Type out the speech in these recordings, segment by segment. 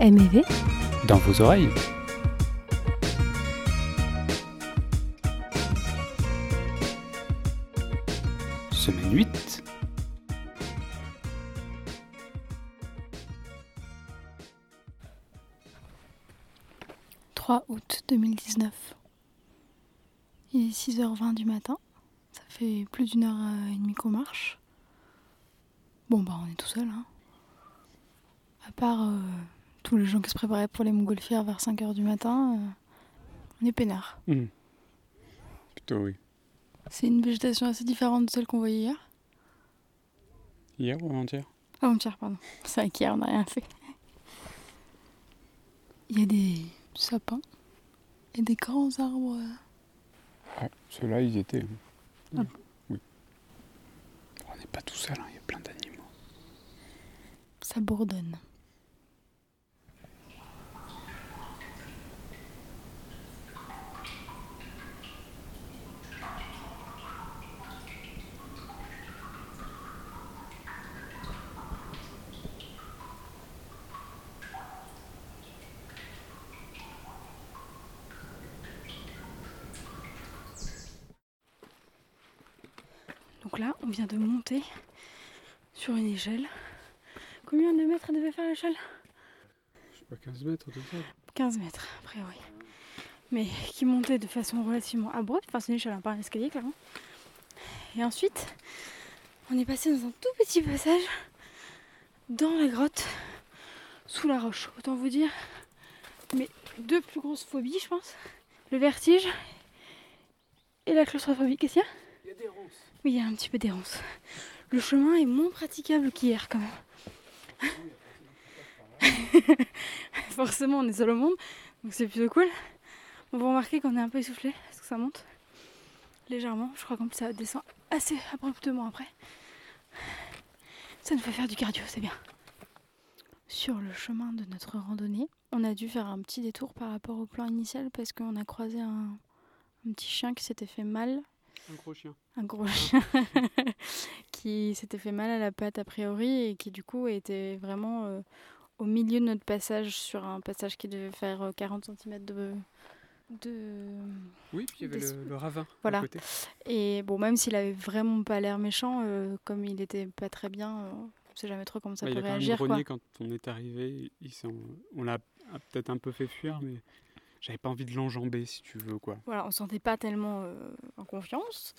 MEV dans vos oreilles. Semaine 8. « 3 août 2019. Il est 6h20 du matin. Ça fait plus d'une heure et demie qu'on marche. Bon bah on est tout seul hein. À part euh, tous les gens qui se préparaient pour les montgolfières vers 5h du matin, euh, on est peinard. Hmm. Plutôt oui. C'est une végétation assez différente de celle qu'on voyait hier. Hier ou avant-hier? Avant-hier, pardon. C'est vrai qu'hier on n'a rien fait. Il y a des sapins et des grands arbres. Ah, ceux-là, ils étaient. Ah. Oui. On n'est pas tout seul, hein, il y a plein d'animaux. Ça bourdonne. Donc là, on vient de monter sur une échelle. Combien de mètres devait faire l'échelle? Je sais pas, 15 mètres au total 15 mètres, a priori. Mais qui montait de façon relativement abrupte. Enfin, c'est une échelle, hein, pas un escalier, clairement. Et ensuite, on est passé dans un tout petit passage dans la grotte, sous la roche. Autant vous dire, mes deux plus grosses phobies, je pense. Le vertige et la claustrophobie. Qu'est-ce qu'il y a? Il y a des ronces. Oui, il y a un petit peu des ronces. Le chemin est moins praticable qu'hier, quand même. Forcément, on est seul au monde, donc c'est plutôt cool. On va remarquer qu'on est un peu essoufflé parce que ça monte légèrement. Je crois qu'en plus ça descend assez abruptement après. Ça nous fait faire du cardio, c'est bien. Sur le chemin de notre randonnée, on a dû faire un petit détour par rapport au plan initial parce qu'on a croisé un petit chien qui s'était fait mal Un gros chien. un gros chien qui s'était fait mal à la patte a priori et qui du coup était vraiment euh, au milieu de notre passage sur un passage qui devait faire euh, 40 cm de, de... Oui, puis il y avait Des- le, le ravin Voilà. à côté. Et bon, même s'il avait vraiment pas l'air méchant, euh, comme il était pas très bien, euh, on sait jamais trop comment ça il peut a quand même réagir. Quoi. quand on est arrivé. Il on l'a peut-être un peu fait fuir, mais j'avais pas envie de l'enjamber, si tu veux, quoi. Voilà, on se sentait pas tellement euh, en confiance.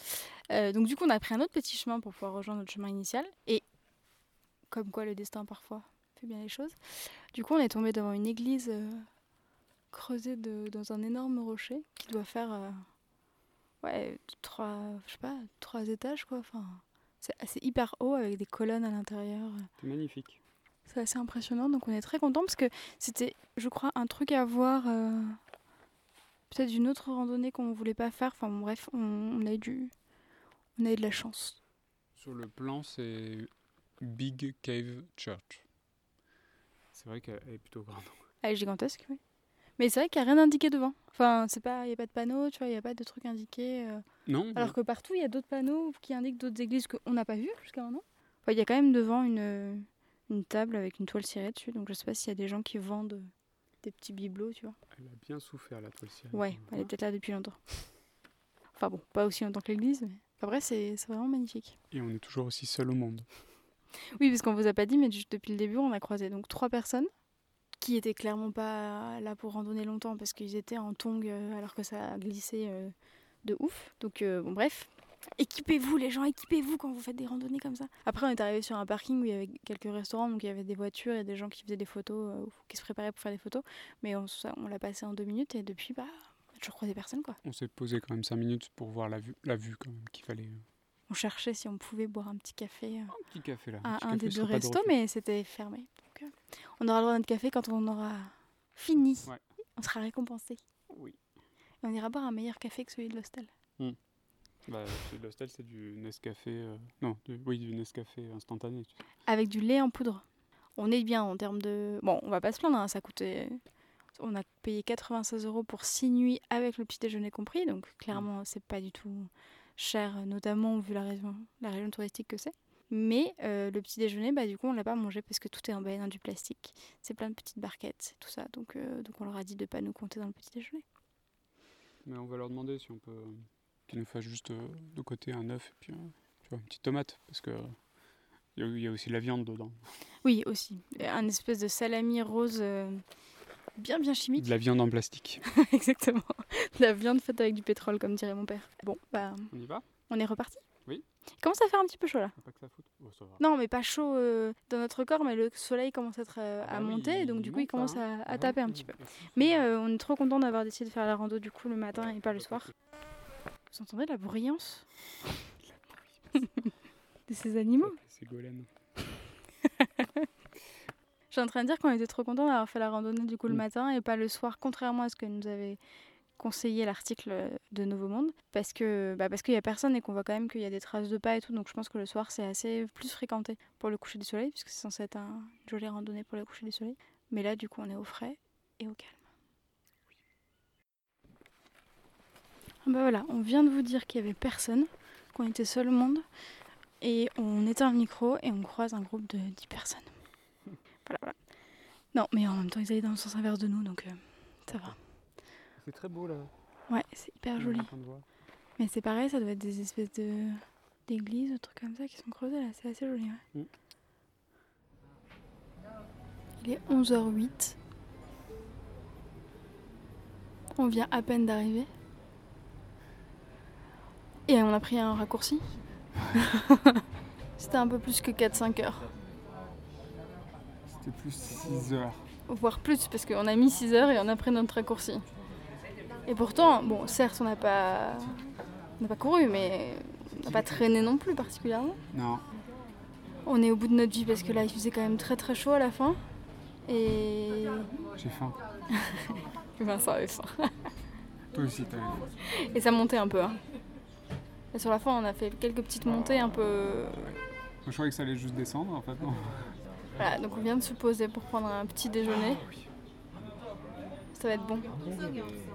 Euh, donc du coup, on a pris un autre petit chemin pour pouvoir rejoindre notre chemin initial. Et comme quoi le destin parfois fait bien les choses. Du coup, on est tombé devant une église euh, creusée de- dans un énorme rocher qui doit faire ouais trois, je sais pas, trois étages quoi. Enfin, c'est c'est hyper haut avec des colonnes à l'intérieur. C'est magnifique. C'est assez impressionnant, donc on est très content parce que c'était, je crois, un truc à voir. euh, Peut-être une autre randonnée qu'on voulait pas faire. Enfin bon, bref, on, on a eu du, on a eu de la chance. Sur le plan, c'est Big Cave Church. C'est vrai qu'elle est plutôt grande. Elle est gigantesque, oui. Mais c'est vrai qu'il n'y a rien indiqué devant. Enfin, c'est pas, il y a pas de panneau, tu vois, il y a pas de truc indiqué. euh. Non Alors que partout, il y a d'autres panneaux qui indiquent d'autres églises qu'on n'a pas vues jusqu'à maintenant. Enfin, il y a quand même devant une, une table avec une toile cirée dessus. Donc je sais pas s'il y a des gens qui vendent des petits bibelots, tu vois. Elle a bien souffert, la cirée. Ouais, elle est peut-être là depuis longtemps. Enfin bon, pas aussi longtemps que l'église, mais après c'est vraiment magnifique. Et on est toujours aussi seul au monde. Oui, parce qu'on vous a pas dit, mais juste depuis le début, on a croisé donc trois personnes qui étaient clairement pas là pour randonner longtemps parce qu'ils étaient en tongs euh, alors que ça a glissé euh, de ouf. Donc euh, bon, bref. Équipez-vous les gens, équipez-vous quand vous faites des randonnées comme ça. Après on est arrivé sur un parking où il y avait quelques restaurants, donc il y avait des voitures et des gens qui faisaient des photos, euh, qui se préparaient pour faire des photos. Mais on, l'a passé en deux minutes et depuis, bah, toujours croisé personne quoi. On s'est posé quand même 5 minutes pour voir la vue, la vue quand même qu'il fallait. euh, On cherchait si on pouvait boire un petit café euh, Un petit café là. à un des deux de restos, mais c'était fermé. Donc, euh, on aura le droit à notre café quand on aura fini. Ouais. On sera récompensé. Oui. Et on ira boire un meilleur café que celui de l'hostel. Bah, c'est- l'hostel, c'est du Nescafé. euh, Non, du- oui, du Nescafé instantané. tu sais. Avec du lait en poudre. On est bien en termes de. Bon, on va pas se plaindre, hein, ça coûtait. On a payé 96 euros pour 6 nuits avec le petit déjeuner compris, donc clairement, c'est pas du tout cher, notamment vu la région, la région touristique que c'est. Mais euh, le petit déjeuner, bah, du coup, on l'a pas mangé parce que tout est emballé dans du plastique. C'est plein de petites barquettes, tout ça. Donc, euh, donc on leur a dit de pas nous compter dans le petit déjeuner. Mais on va leur demander si on peut qu'ils nous fassent juste euh, de côté un œuf et puis tu vois, une petite tomate. Parce que il y, a- aussi de la viande dedans. Oui, aussi. Un espèce de salami rose euh, bien, bien chimique. De la viande en plastique. Exactement. De la viande faite avec du pétrole, comme dirait mon père. Bon, bah, On y va? on est reparti? Oui. Il commence à faire un petit peu chaud là. Pas que ça fout. Oh, ça va. Non, mais pas chaud euh, dans notre corps, mais le soleil commence à, être, euh, Ah à bah oui, monter, donc du coup il commence hein. à, à taper un petit peu. Mais on est trop content d'avoir décidé de faire la rando du coup le matin et pas le soir. Vous entendez la bruyance de ces animaux C'est Golem. Je suis en train de dire qu'on était trop content d'avoir fait la randonnée du coup le Mm. matin et pas le soir, contrairement à ce que nous avait conseillé l'article de Nouveau Monde, parce que bah parce qu'il y a personne et qu'on voit quand même qu'il y a des traces de pas et tout, donc je pense que le soir c'est assez plus fréquenté pour le coucher du soleil, puisque c'est censé être un, une jolie randonnée pour le coucher du soleil. Mais là du coup on est au frais et au calme. Bah voilà, on vient de vous dire qu'il y avait personne, qu'on était seul au monde, et on éteint le micro et on croise un groupe de 10 personnes. Voilà, voilà. Non, mais en même temps, ils allaient dans le sens inverse de nous, donc euh, ça va. C'est très beau là. Ouais, c'est hyper joli. Mais c'est pareil, ça doit être des espèces de d'églises, trucs comme ça qui sont creusés là, c'est assez joli. Ouais. Mm. Il est 11h08. On vient à peine d'arriver. Et on a pris un raccourci. C'était un peu plus que 4-5 heures. C'était plus 6 heures. voire plus, parce qu'on a mis 6 heures et on a pris notre raccourci. Et pourtant, bon, certes, on n'a pas, on pas couru, mais on n'a pas traîné non plus particulièrement. Non. On est au bout de notre vie parce que là, il faisait quand même très très chaud à la fin. Et J'ai faim. Vincent avait faim. Toi aussi t'as eu. Et ça montait un peu. hein. Et sur la fin, on a fait quelques petites montées un peu. Moi, je croyais que ça allait juste descendre en fait. Non. Voilà, donc on vient de se poser pour prendre un petit déjeuner. Ça va être bon.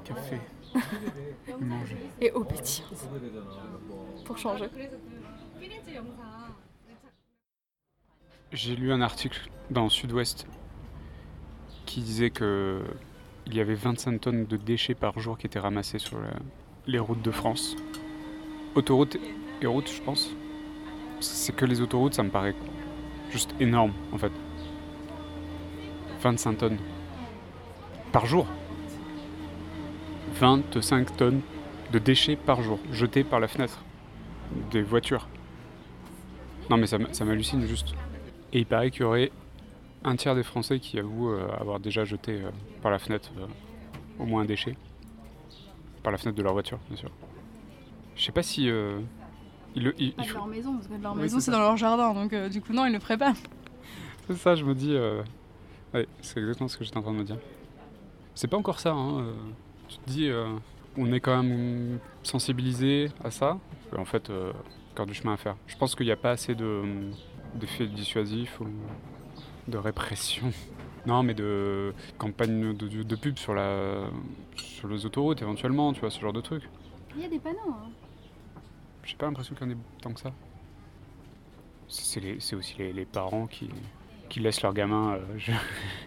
Café. Manger. Et eau pétillante. Pour changer. J'ai lu un article dans Sud-Ouest qui disait que il y avait 25 tonnes de déchets par jour qui étaient ramassés sur la- les routes de France. Autoroutes et routes, je pense. C'est que les autoroutes, ça me paraît juste énorme en fait. 25 tonnes par jour. 25 tonnes de déchets par jour jetés par la fenêtre des voitures. Non mais ça m'hallucine juste. Et il paraît qu'il y aurait un tiers des Français qui avouent euh, avoir déjà jeté euh, par la fenêtre euh, au moins un déchet. Par la fenêtre de leur voiture, bien sûr. Je sais pas si. euh, il le- il- il Pas de faut- leur maison, parce que de leur Oui, maison, c'est dans leur jardin, donc euh, du coup, non, ils le feraient pas. C'est ça, je me dis. euh, Ouais, c'est exactement ce que j'étais en train de me dire. C'est pas encore ça, hein. euh, Tu te dis, euh, on est quand même sensibilisé à ça. En fait, euh, encore du chemin à faire. Je pense qu'il n'y a pas assez de, d'effets dissuasifs ou de répression. Non, mais de campagne de, de- de pub sur, la, sur les autoroutes éventuellement, tu vois, ce genre de truc. Il y a des panneaux. hein. J'ai pas l'impression qu'il y en ait tant que ça. C'est aussi les, parents qui, qui laissent leurs gamins euh, je-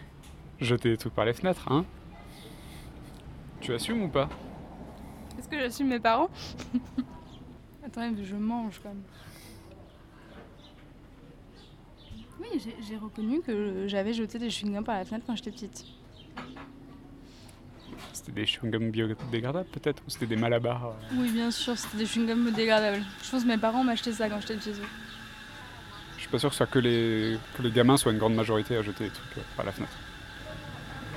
jeter des trucs par les fenêtres, hein Tu assumes ou pas? Est-ce que j'assume mes parents? Attends, je mange quand même. Oui, j'ai reconnu que j'avais jeté des chewing-gums par la fenêtre quand j'étais petite. C'était des chewing-gums biodégradables peut-être Ou c'était des malabars euh, Oui, bien sûr, c'était des chewing-gums dégradables. Je pense que mes parents m'achetaient ça quand j'étais chez eux. Je suis pas sûr que ce soit que les, que les gamins soient une grande majorité à jeter des trucs euh, par la fenêtre.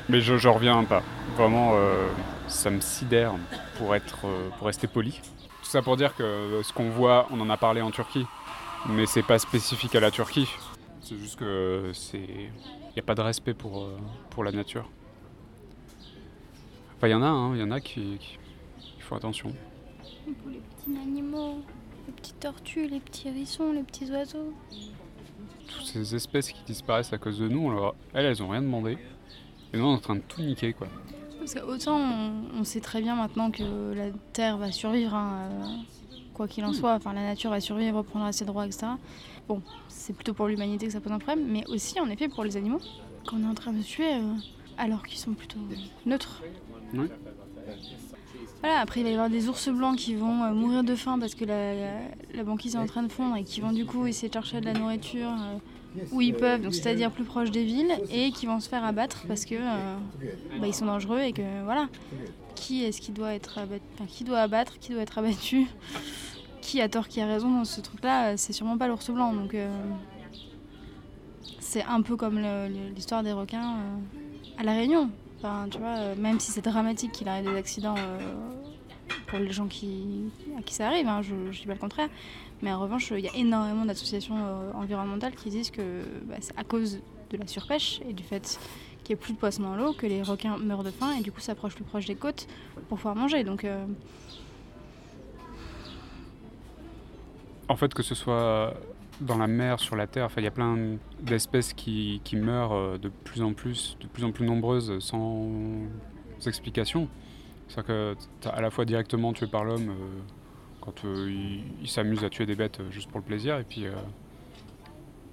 Mais je, je reviens pas. Vraiment, euh, ça me sidère pour, être, pour rester poli. Tout ça pour dire que ce qu'on voit, on en a parlé en Turquie, mais c'est pas spécifique à la Turquie. C'est juste que c'est. Il n'y a pas de respect pour, pour la nature. Enfin, il y en a, hein, il y en a qui, qui, qui font attention. Pour les petits animaux, les petites tortues, les petits hérissons, les petits oiseaux. toutes ces espèces qui disparaissent à cause de nous, leur- elles, elles ont rien demandé. Et nous, on est en train de tout niquer, quoi. Parce que autant on, sait très bien maintenant que la Terre va survivre, hein, quoi qu'il en soit, enfin la nature va survivre, reprendra ses droits, etc. Bon, c'est plutôt pour l'humanité que ça pose un problème, mais aussi en effet pour les animaux, qu'on est en train de tuer euh, alors qu'ils sont plutôt neutres. Voilà, après il va y avoir des ours blancs qui vont euh, mourir de faim parce que la, banquise est en train de fondre et qui vont du coup essayer de chercher de la nourriture euh, où ils peuvent, c'est-à-dire plus proche des villes, et qui vont se faire abattre parce que bah, ils sont dangereux et que voilà. Qui est-ce qui doit être abattu, qui doit abattre, qui doit être abattu? Qui a tort, qui a raison dans ce truc-là, c'est sûrement pas l'ours blanc. Donc euh, c'est un peu comme l'histoire des requins euh, à La Réunion. Enfin, tu vois, euh, même si c'est dramatique qu'il arrive des accidents pour les gens qui, à qui ça arrive, hein, je ne dis pas le contraire. Mais en revanche, il y a énormément d'associations environnementales qui disent que bah, c'est à cause de la surpêche et du fait qu'il n'y ait plus de poissons dans l'eau que les requins meurent de faim et du coup s'approchent plus proche des côtes pour pouvoir manger. Donc En fait, que ce soit dans la mer, sur la terre, il y a plein d'espèces qui, meurent euh, de plus en plus, de plus en plus nombreuses sans explication. C'est-à-dire que tu à la fois directement tué par l'homme euh, quand euh, il, s'amuse à tuer des bêtes juste pour le plaisir, et puis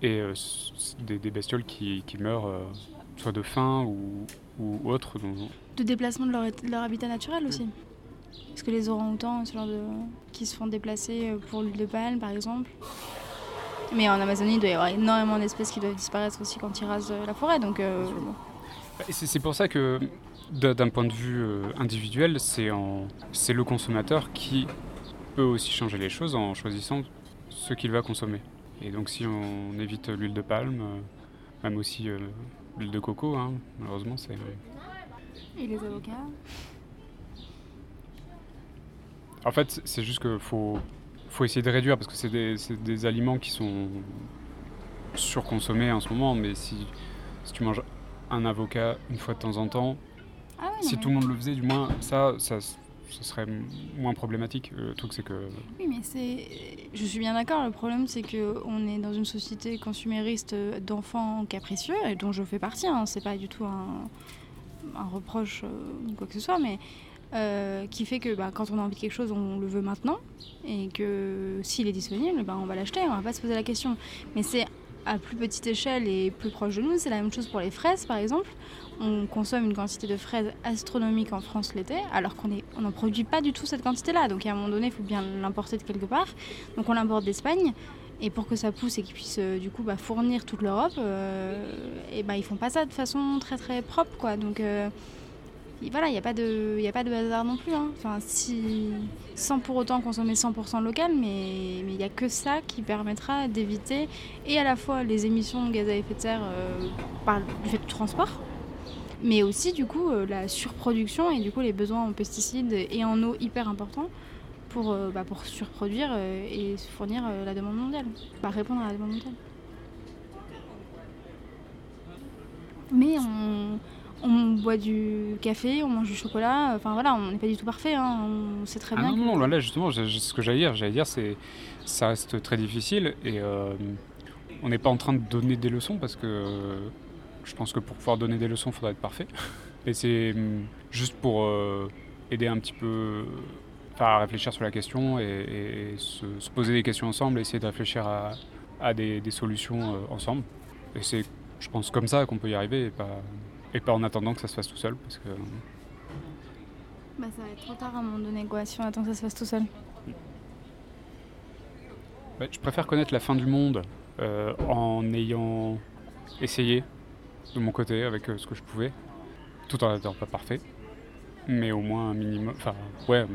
et des, bestioles qui, meurent soit de faim ou, ou autre. De déplacement de leur, habitat naturel aussi. Parce que les orang-outans, ce genre de... qui se font déplacer pour l'huile de palme, par exemple. Mais en Amazonie, il doit y avoir énormément d'espèces qui doivent disparaître aussi quand ils rasent la forêt. Donc, euh, C'est pour ça que, d'un point de vue euh, individuel, c'est le consommateur qui peut aussi changer les choses en choisissant ce qu'il va consommer. Et donc si on évite l'huile de palme, euh, même aussi l'huile de coco, hein, malheureusement c'est... Et les avocats? En fait, c'est juste qu'il faut, faut essayer de réduire parce que c'est des, des, aliments qui sont surconsommés en ce moment. Mais si, si tu manges un avocat une fois de temps en temps, ah si tout le monde le faisait, du moins, ça, ça, serait moins problématique. Le truc, c'est que. Oui, mais c'est. Je suis bien d'accord. Le problème, c'est qu'on est dans une société consumériste d'enfants capricieux, et dont je fais partie. Hein. C'est pas du tout un, un reproche euh, ou quoi que ce soit, mais euh, qui fait que bah, quand on a envie de quelque chose, on le veut maintenant, et que s'il est disponible, bah, on va l'acheter, on va pas se poser la question. Mais c'est à plus petite échelle et plus proche de nous, c'est la même chose pour les fraises par exemple. On consomme une quantité de fraises astronomique en France l'été, alors qu'on n'en produit pas du tout cette quantité-là. Donc à un moment donné, il faut bien l'importer de quelque part. Donc on l'importe d'Espagne. Et pour que ça pousse et qu'ils puissent euh, du coup bah, fournir toute l'Europe, euh, et ils font pas ça de façon très très propre. quoi. Donc voilà, il n'y a, pas de, a pas de hasard non plus. Hein. Enfin, sans pour autant consommer 100% local, mais il n'y a que ça qui permettra d'éviter et à la fois les émissions de gaz à effet de serre euh, par, du fait du transport, mais aussi du coup euh, la surproduction et du coup les besoins en pesticides et en eau hyper importants pour, euh, bah, pour surproduire et fournir la demande mondiale, bah, répondre à la demande mondiale. Mais on on boit du café, on mange du chocolat. Enfin voilà, on n'est pas du tout parfait. Hein. On sait très ah bien. Non, non, là justement, ce que j'allais dire, j'allais dire, c'est ça reste très difficile et euh, on n'est pas en train de donner des leçons parce que je pense que pour pouvoir donner des leçons, il faudrait être parfait. Et c'est hum, juste pour euh, aider un petit peu à réfléchir sur la question et, se, poser des questions ensemble, et essayer de réfléchir à, des, solutions euh, ensemble. Et c'est, je pense, comme ça qu'on peut y arriver et pas et pas en attendant que ça se fasse tout seul parce que. Bah, ça va être trop tard à un moment donné, quoi, si on attend que ça se fasse tout seul. Bah, je préfère connaître la fin du monde euh, en ayant essayé de mon côté avec euh, ce que je pouvais, tout en étant pas parfait, mais au moins un minimum. Enfin, ouais,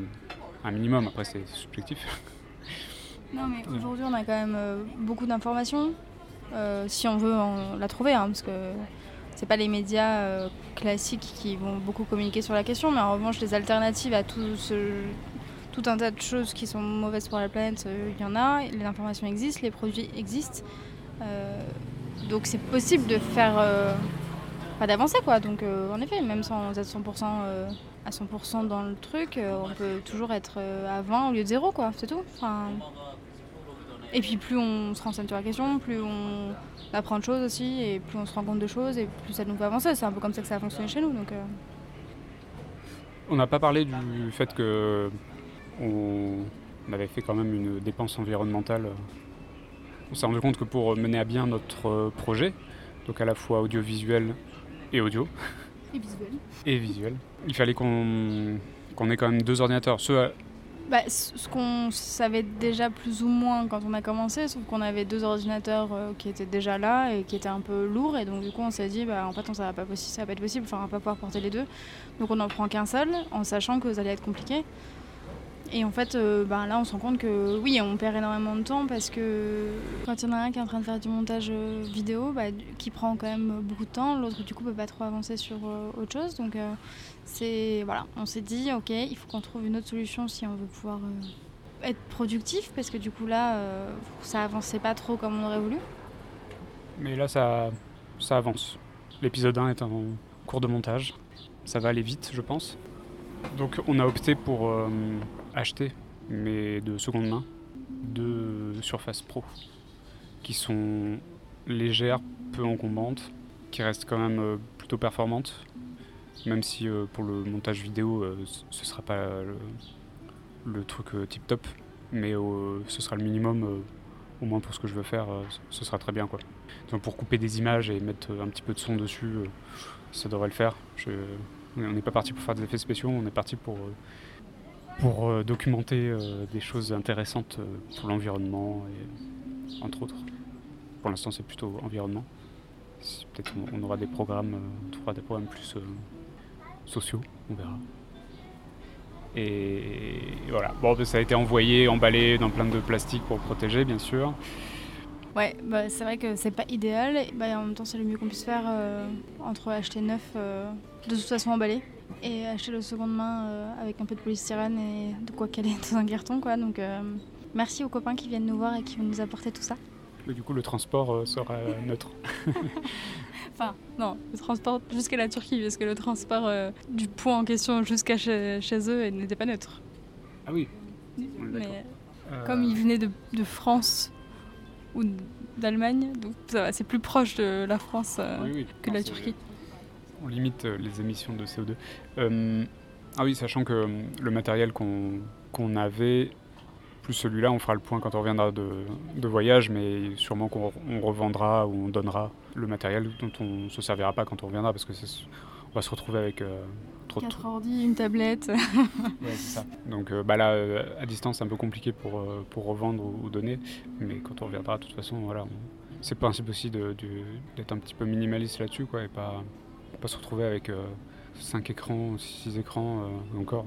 un minimum, après c'est subjectif. Non, mais aujourd'hui on a quand même euh, beaucoup d'informations, si on veut la trouver, hein, parce que c'est pas les médias euh, classiques qui vont beaucoup communiquer sur la question, mais en revanche, les alternatives à tout, ce, tout un tas de choses qui sont mauvaises pour la planète, euh, il y en a. Les informations existent, les produits existent. Euh, donc c'est possible de faire. d'avancer quoi. Donc en effet, même sans être 100% à 100% dans le truc, on peut toujours être à 20 au lieu de 0 quoi, c'est tout. Et puis plus on se renseigne sur la question, plus on apprend de choses aussi, et plus on se rend compte de choses, et plus ça nous fait avancer. C'est un peu comme ça que ça a fonctionné chez nous. Donc, euh. On n'a pas parlé du fait que on avait fait quand même une dépense environnementale. On s'est rendu compte que pour mener à bien notre projet, donc à la fois audiovisuel et audio, Et visuel. et visuel, il fallait qu'on ait quand même deux ordinateurs. Ceux Bah, ce qu'on savait déjà plus ou moins quand on a commencé, sauf qu'on avait deux ordinateurs euh, qui étaient déjà là et qui étaient un peu lourds, et donc du coup on s'est dit, bah en fait on- ça va pas, va pas être possible, enfin on va pas pouvoir porter les deux, donc on en prend qu'un seul, en sachant que ça allait être compliqué. Et en fait, euh, bah, là on se rend compte que oui, on perd énormément de temps parce que quand il y en a un qui est en train de faire du montage euh, vidéo, bah, qui prend quand même beaucoup de temps, l'autre du coup peut pas trop avancer sur autre chose, donc c'est voilà, on s'est dit ok, il faut qu'on trouve une autre solution si on veut pouvoir euh, être productif parce que du coup là euh, ça avançait pas trop comme on aurait voulu. Mais là, ça, ça avance. L'épisode 1 est en cours de montage. Ça va aller vite, je pense. Donc, on a opté pour euh, acheter, mais de seconde main, deux Surface Pro qui sont légères, peu encombantes, qui restent quand même plutôt performantes, même si euh, pour le montage vidéo, euh, ce- sera pas le, truc tip top, mais euh, ce sera le minimum, euh, au moins pour ce que je veux faire, euh, ce sera très bien quoi. Donc pour couper des images et mettre euh, un petit peu de son dessus, euh, ça devrait le faire. On n'est pas parti pour faire des effets spéciaux, on est parti pour, euh, pour euh, documenter euh, des choses intéressantes euh, pour l'environnement, et, entre autres. Pour l'instant, c'est plutôt environnement. Peut-être on, aura des programmes, euh, on trouvera des programmes plus euh, sociaux, on verra. Et voilà, bon, ça a été envoyé, emballé dans plein de plastique pour protéger, bien sûr. Ouais, bah, c'est vrai que c'est pas idéal, et bah, en même temps c'est le mieux qu'on puisse faire euh, entre acheter neuf euh, de toute façon emballé et acheter le seconde main euh, avec un peu de polystyrène et de quoi est dans un carton quoi. Donc merci aux copains qui viennent nous voir et qui vont nous apporter tout ça. Mais du coup, le transport sera neutre. Enfin, non, le transport jusqu'à la Turquie, parce que le transport euh, du point en question jusqu'à chez, chez eux n'était pas neutre. Ah oui. Mais Euh, comme ils venaient de, de France ou d'Allemagne, donc c'est plus proche de la France euh, oui, oui. que de la Turquie. On limite les émissions de CO2. Euh, ah oui, sachant que le matériel qu'on qu'on avait, plus celui-là, on fera le point quand on reviendra de, de voyage, mais sûrement qu'on on revendra ou on donnera le matériel dont on se servira pas quand on reviendra, parce que c'est- on va se retrouver avec euh, trop de. 4 ordi, une tablette. Ouais, c'est ça. Donc euh, bah là, euh, à distance, c'est un peu compliqué pour, euh, pour revendre ou, ou donner, mais quand on reviendra, de toute façon, voilà, on- c'est le principe aussi de- de- d'être un petit peu minimaliste là-dessus, quoi, et pas, pas se retrouver avec 5 écrans, 6 écrans euh, encore.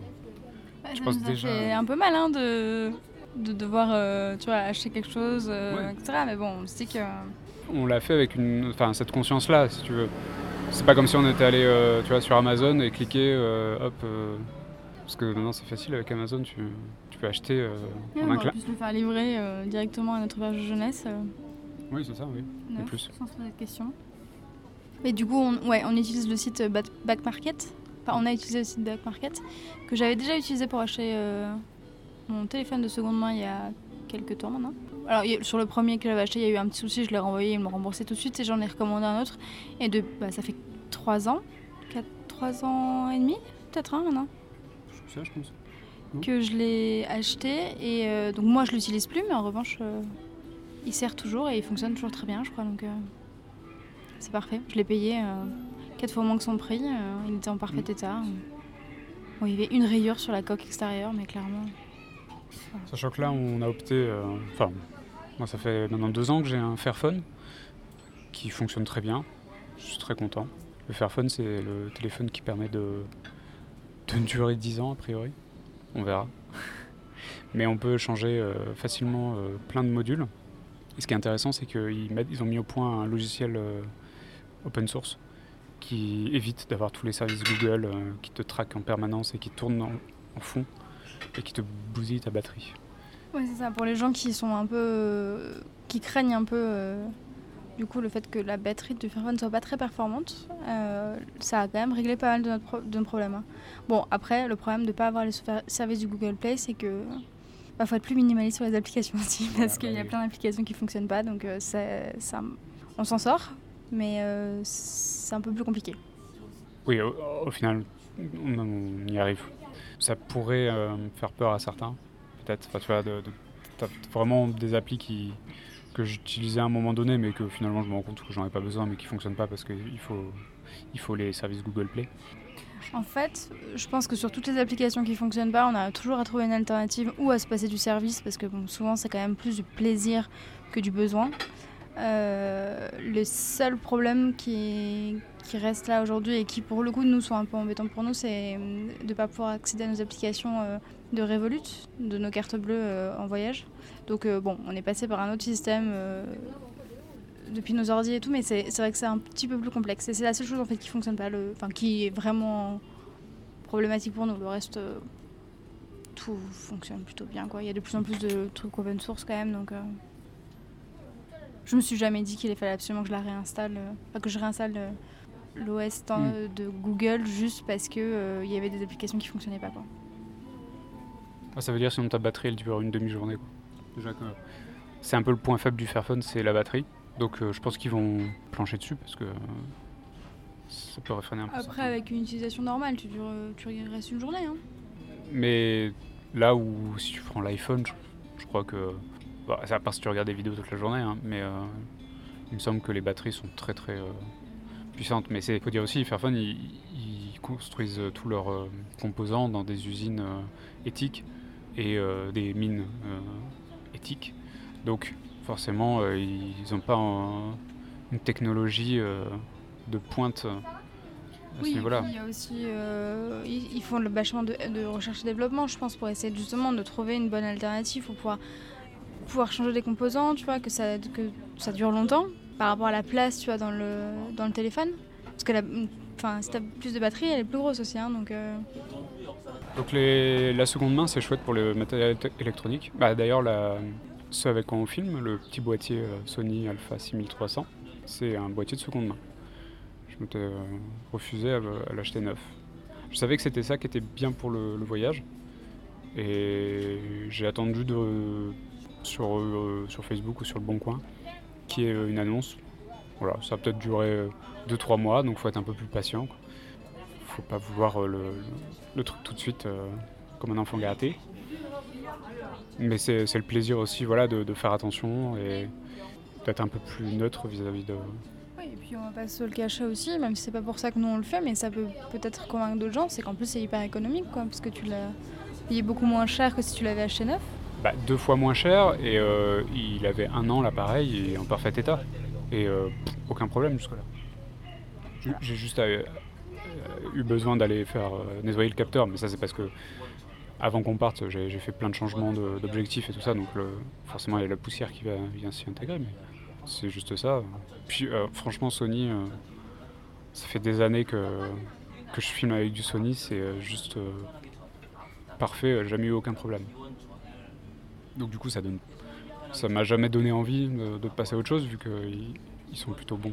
Je ça pense nous a déjà- fait un peu mal hein, de, de devoir euh, tu vois, acheter quelque chose, euh, Ouais. etc. Mais bon, on se dit que. On l'a fait avec une, enfin, cette conscience-là, si tu veux. C'est pas comme si on était allé euh, tu vois, sur Amazon et cliquer, hop. parce que maintenant c'est facile avec Amazon, tu, tu peux acheter Ouais, en on un clin. pu se le faire livrer directement à notre berge jeunesse. Oui, c'est ça, oui. neuf, plus. Sans se poser de questions. Et du coup, on, ouais, on utilise le site Back Market. Enfin, on a utilisé le site Back Market que j'avais déjà utilisé pour acheter euh, mon téléphone de seconde main il y a quelques temps maintenant. Alors, sur le premier que j'avais acheté, il y a eu un petit souci, je l'ai renvoyé, ils m'ont remboursé tout de suite et j'en ai recommandé un autre. Et de, bah, ça fait 3 ans, 4, 3 ans et demi, peut-être un maintenant, ça, je pense. Que je l'ai acheté. Et euh, donc, moi, je l'utilise plus, mais en revanche, euh, il sert toujours et il fonctionne toujours très bien, je crois. Donc, euh, c'est parfait. Je l'ai payé 4 fois moins que son prix. il était en parfait Mhm. état. Bon, il y avait une rayure sur la coque extérieure, mais clairement. Sachant que là, on a opté. euh, Enfin, moi, ça fait maintenant deux ans que j'ai un Fairphone qui fonctionne très bien. Je suis très content. Le Fairphone, c'est le téléphone qui permet de, de durer 10 ans, a priori. On verra. Mais on peut changer euh, facilement euh, plein de modules. Et ce qui est intéressant, c'est qu'ils ils ont mis au point un logiciel euh, open source qui évite d'avoir tous les services Google qui te traquent en permanence et qui tournent en- en fond et qui te bousillent ta batterie. Ouais, c'est ça. Pour les gens qui sont un peu. euh, qui craignent un peu. euh, du coup, le fait que la batterie du Fairphone ne soit pas très performante, euh, ça a quand même réglé pas mal de, notre pro- de nos problèmes. hein. Bon, après, le problème de ne pas avoir les services du Google Play, c'est que. Il faut être plus minimaliste sur les applications aussi, parce qu'il y a bah oui. plein d'applications qui ne fonctionnent pas, donc euh, ça, on s'en sort, mais euh, c'est un peu plus compliqué. Oui, au, au final, on, y arrive. Ça pourrait euh, faire peur à certains, peut-être. Enfin, tu vois, de, vraiment des applis qui, que j'utilisais à un moment donné, mais que finalement je me rends compte que j'en ai pas besoin, mais qui fonctionnent pas parce qu'il faut, il faut les services Google Play. En fait, je pense que sur toutes les applications qui fonctionnent pas, on a toujours à trouver une alternative ou à se passer du service parce que bon, souvent c'est quand même plus du plaisir que du besoin. Euh, le seul problème qui, qui reste là aujourd'hui et qui pour le coup nous soit un peu embêtant pour nous, c'est de ne pas pouvoir accéder à nos applications euh, de Revolut, de nos cartes bleues euh, en voyage. Donc bon, on est passé par un autre système depuis nos ordi et tout, mais c'est vrai que c'est un petit peu plus complexe. Et c'est la seule chose en fait qui fonctionne pas, le, enfin qui est vraiment problématique pour nous. Le reste, tout fonctionne plutôt bien. Quoi. Il y a de plus en plus de trucs open source quand même, donc je me suis jamais dit qu'il fallait absolument que je la réinstalle, euh, que je réinstalle euh, l'OS mm. de Google juste parce que euh, il y avait des applications qui fonctionnaient pas quoi. Ah, ça veut dire sinon ta batterie elle dure une demi-journée Déjà c'est un peu le point faible du Fairphone, c'est la batterie. Donc je pense qu'ils vont plancher dessus parce que ça peut refréner un peu. Après avec une utilisation normale, tu, dures, tu restes une journée. Hein. Mais là où si tu prends l'iPhone, je crois que bah, à part si tu regardes des vidéos toute la journée, hein, mais euh, il me semble que les batteries sont très très euh, puissantes. Mais il faut dire aussi, Fairphone, ils, construisent tous leurs euh, composants dans des usines éthiques et des mines éthiques. Donc forcément, ils n'ont pas une technologie de pointe à oui, ce niveau-là. Il y a aussi, ils, font le vachement de, de, recherche et développement, je pense, pour essayer justement de trouver une bonne alternative pour pouvoir pouvoir changer les composants, tu vois, que ça, que ça dure longtemps par rapport à la place, tu vois, dans le, dans le téléphone. Parce que enfin, si tu as plus de batterie, elle est plus grosse aussi. Hein, donc, euh. donc les, la seconde main, c'est chouette pour le matériel électronique. Bah, D'ailleurs, ce avec quoi on filme, le petit boîtier euh, Sony Alpha 6300, c'est un boîtier de seconde main. Je m'étais euh, refusé à, l'acheter neuf. Je savais que c'était ça qui était bien pour le voyage. Et j'ai attendu de sur, euh, sur Facebook ou sur le Bon Coin, qui est euh, une annonce. Voilà, ça a peut-être duré 2-3 euh, mois, donc il faut être un peu plus patient. Il faut pas vouloir le, le, truc tout de suite comme un enfant gâté. Mais c'est le plaisir aussi voilà, de, de faire attention et d'être un peu plus neutre vis-à-vis de, oui, et puis on va pas se le cacher aussi, même si c'est pas pour ça que nous on le fait, mais ça peut peut-être convaincre d'autres gens, c'est qu'en plus c'est hyper économique, quoi, parce que tu l'as payé beaucoup moins cher que si tu l'avais acheté neuf bah, deux fois moins cher et euh, il avait un an l'appareil et en parfait état. Et euh, aucun problème jusque-là. J'ai juste euh, eu besoin d'aller faire nettoyer le capteur, mais ça c'est parce que avant qu'on parte, j'ai fait plein de changements d'objectifs et tout ça, donc forcément il y a la poussière qui va, vient s'y intégrer, mais c'est juste ça. Puis franchement Sony, ça fait des années que, que je filme avec du Sony, c'est juste parfait, jamais eu aucun problème. Donc du coup, ça donne, ça m'a jamais donné envie de, passer à autre chose vu qu'ils ils sont plutôt bons.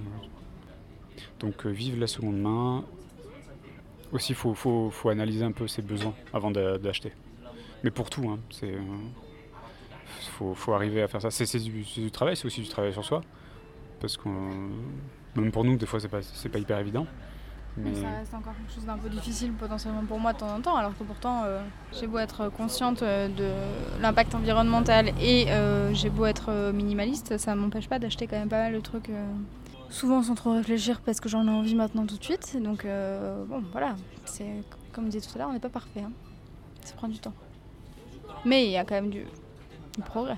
Donc euh, vive la seconde main. Aussi, il faut, faut, faut, analyser un peu ses besoins avant d'acheter. Mais pour tout, hein, c'est euh, faut, faut, arriver à faire ça. C'est du, du, travail, c'est aussi du travail sur soi. Parce que même pour nous, des fois, c'est pas, pas hyper évident. Mais... Ça reste encore quelque chose d'un peu difficile potentiellement pour moi de temps en temps, alors que pourtant euh, j'ai beau être consciente euh, de l'impact environnemental et euh, j'ai beau être minimaliste, ça m'empêche pas d'acheter quand même pas mal de trucs, souvent sans trop réfléchir parce que j'en ai envie maintenant tout de suite. Donc bon voilà, c'est comme je disais tout à l'heure, on n'est pas parfait, hein. ça prend du temps. Mais il y a quand même du, du progrès.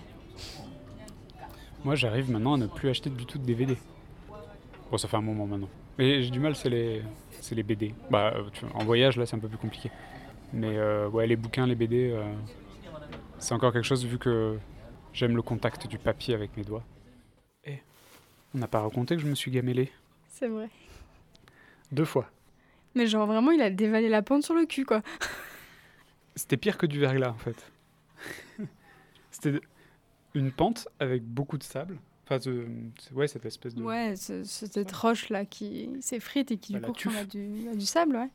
Moi j'arrive maintenant à ne plus acheter du tout de DVD. Bon ça fait un moment maintenant. Mais j'ai du mal, c'est les, c'est les BD. Bah, euh, en voyage, là, c'est un peu plus compliqué. Mais euh, ouais, les bouquins, les BD, euh, c'est encore quelque chose vu que j'aime le contact du papier avec mes doigts. Et eh, on n'a pas raconté que je me suis gamellé. C'est vrai. Deux fois. Mais genre vraiment, il a dévalé la pente sur le cul, quoi. C'était pire que du verglas, en fait. C'était une pente avec beaucoup de sable. Enfin, ouais, cette espèce de. Ouais, cette roche là qui s'effrite et qui du coup a du, du, sable, ouais.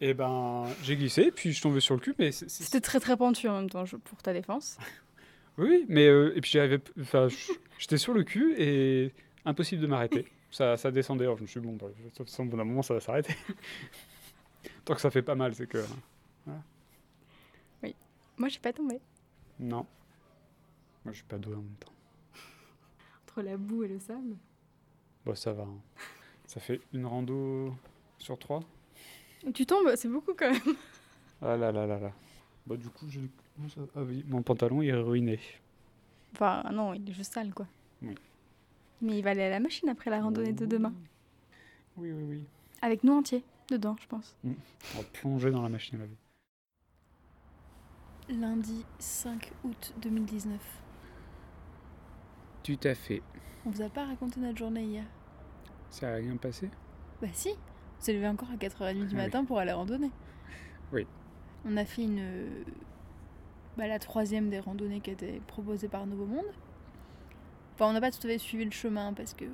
Et ben, j'ai glissé, puis je suis tombé sur le cul, mais c'était très très pentu en même temps pour ta défense. oui, mais euh, et puis j'avais, enfin, j'étais sur le cul et impossible de m'arrêter. ça, ça descendait. Alors je me suis dit, bon, bah, de toute façon, au bout d'un moment, ça va s'arrêter. Tant que ça fait pas mal, c'est que. Moi, je suis pas tombée. Non. Moi, je suis pas doué en même temps. Entre la boue et le sable. Bon, ça va. hein. Ça fait une rando sur trois Tu tombes, c'est beaucoup quand même. Ah là là là là. Bah, du coup, j'ai. Ah oui, mon pantalon il est ruiné. Enfin, non, il est juste sale, quoi. Oui. Mais il va aller à la machine après la randonnée de demain. Oui, oui, oui. Avec nous entiers, dedans, je pense. On va plonger dans la machine à laver. Lundi 5 août 2019. Tout à fait. On vous a pas raconté notre journée hier? Ça a rien passé? Bah si, on s'est levé encore à 4h30 du Ah oui. matin pour aller randonner. Oui. On a fait une... Bah, la troisième des randonnées qui été proposée par Nouveau Monde. Enfin, on n'a pas tout à fait suivi le chemin parce que...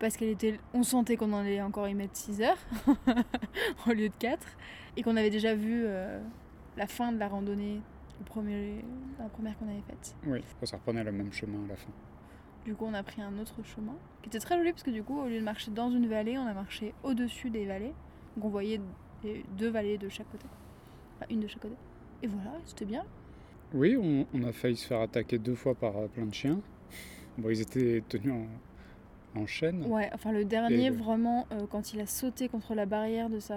Parce qu'elle était... On sentait qu'on en allait encore y mettre 6 heures au lieu de 4. Et qu'on avait déjà vu euh, la fin de la randonnée, premier... la première qu'on avait faite. Oui. Ça reprenait le même chemin à la fin. Du coup, on a pris un autre chemin qui était très joli parce que du coup, au lieu de marcher dans une vallée, on a marché au-dessus des vallées. Donc on voyait les deux vallées de chaque côté. Enfin, une de chaque côté. Et voilà, c'était bien. Oui, on, on a failli se faire attaquer deux fois par euh, plein de chiens. Bon, ils étaient tenus en, en chaîne. Ouais, enfin le dernier, Et vraiment, euh, quand il a sauté contre la barrière de sa.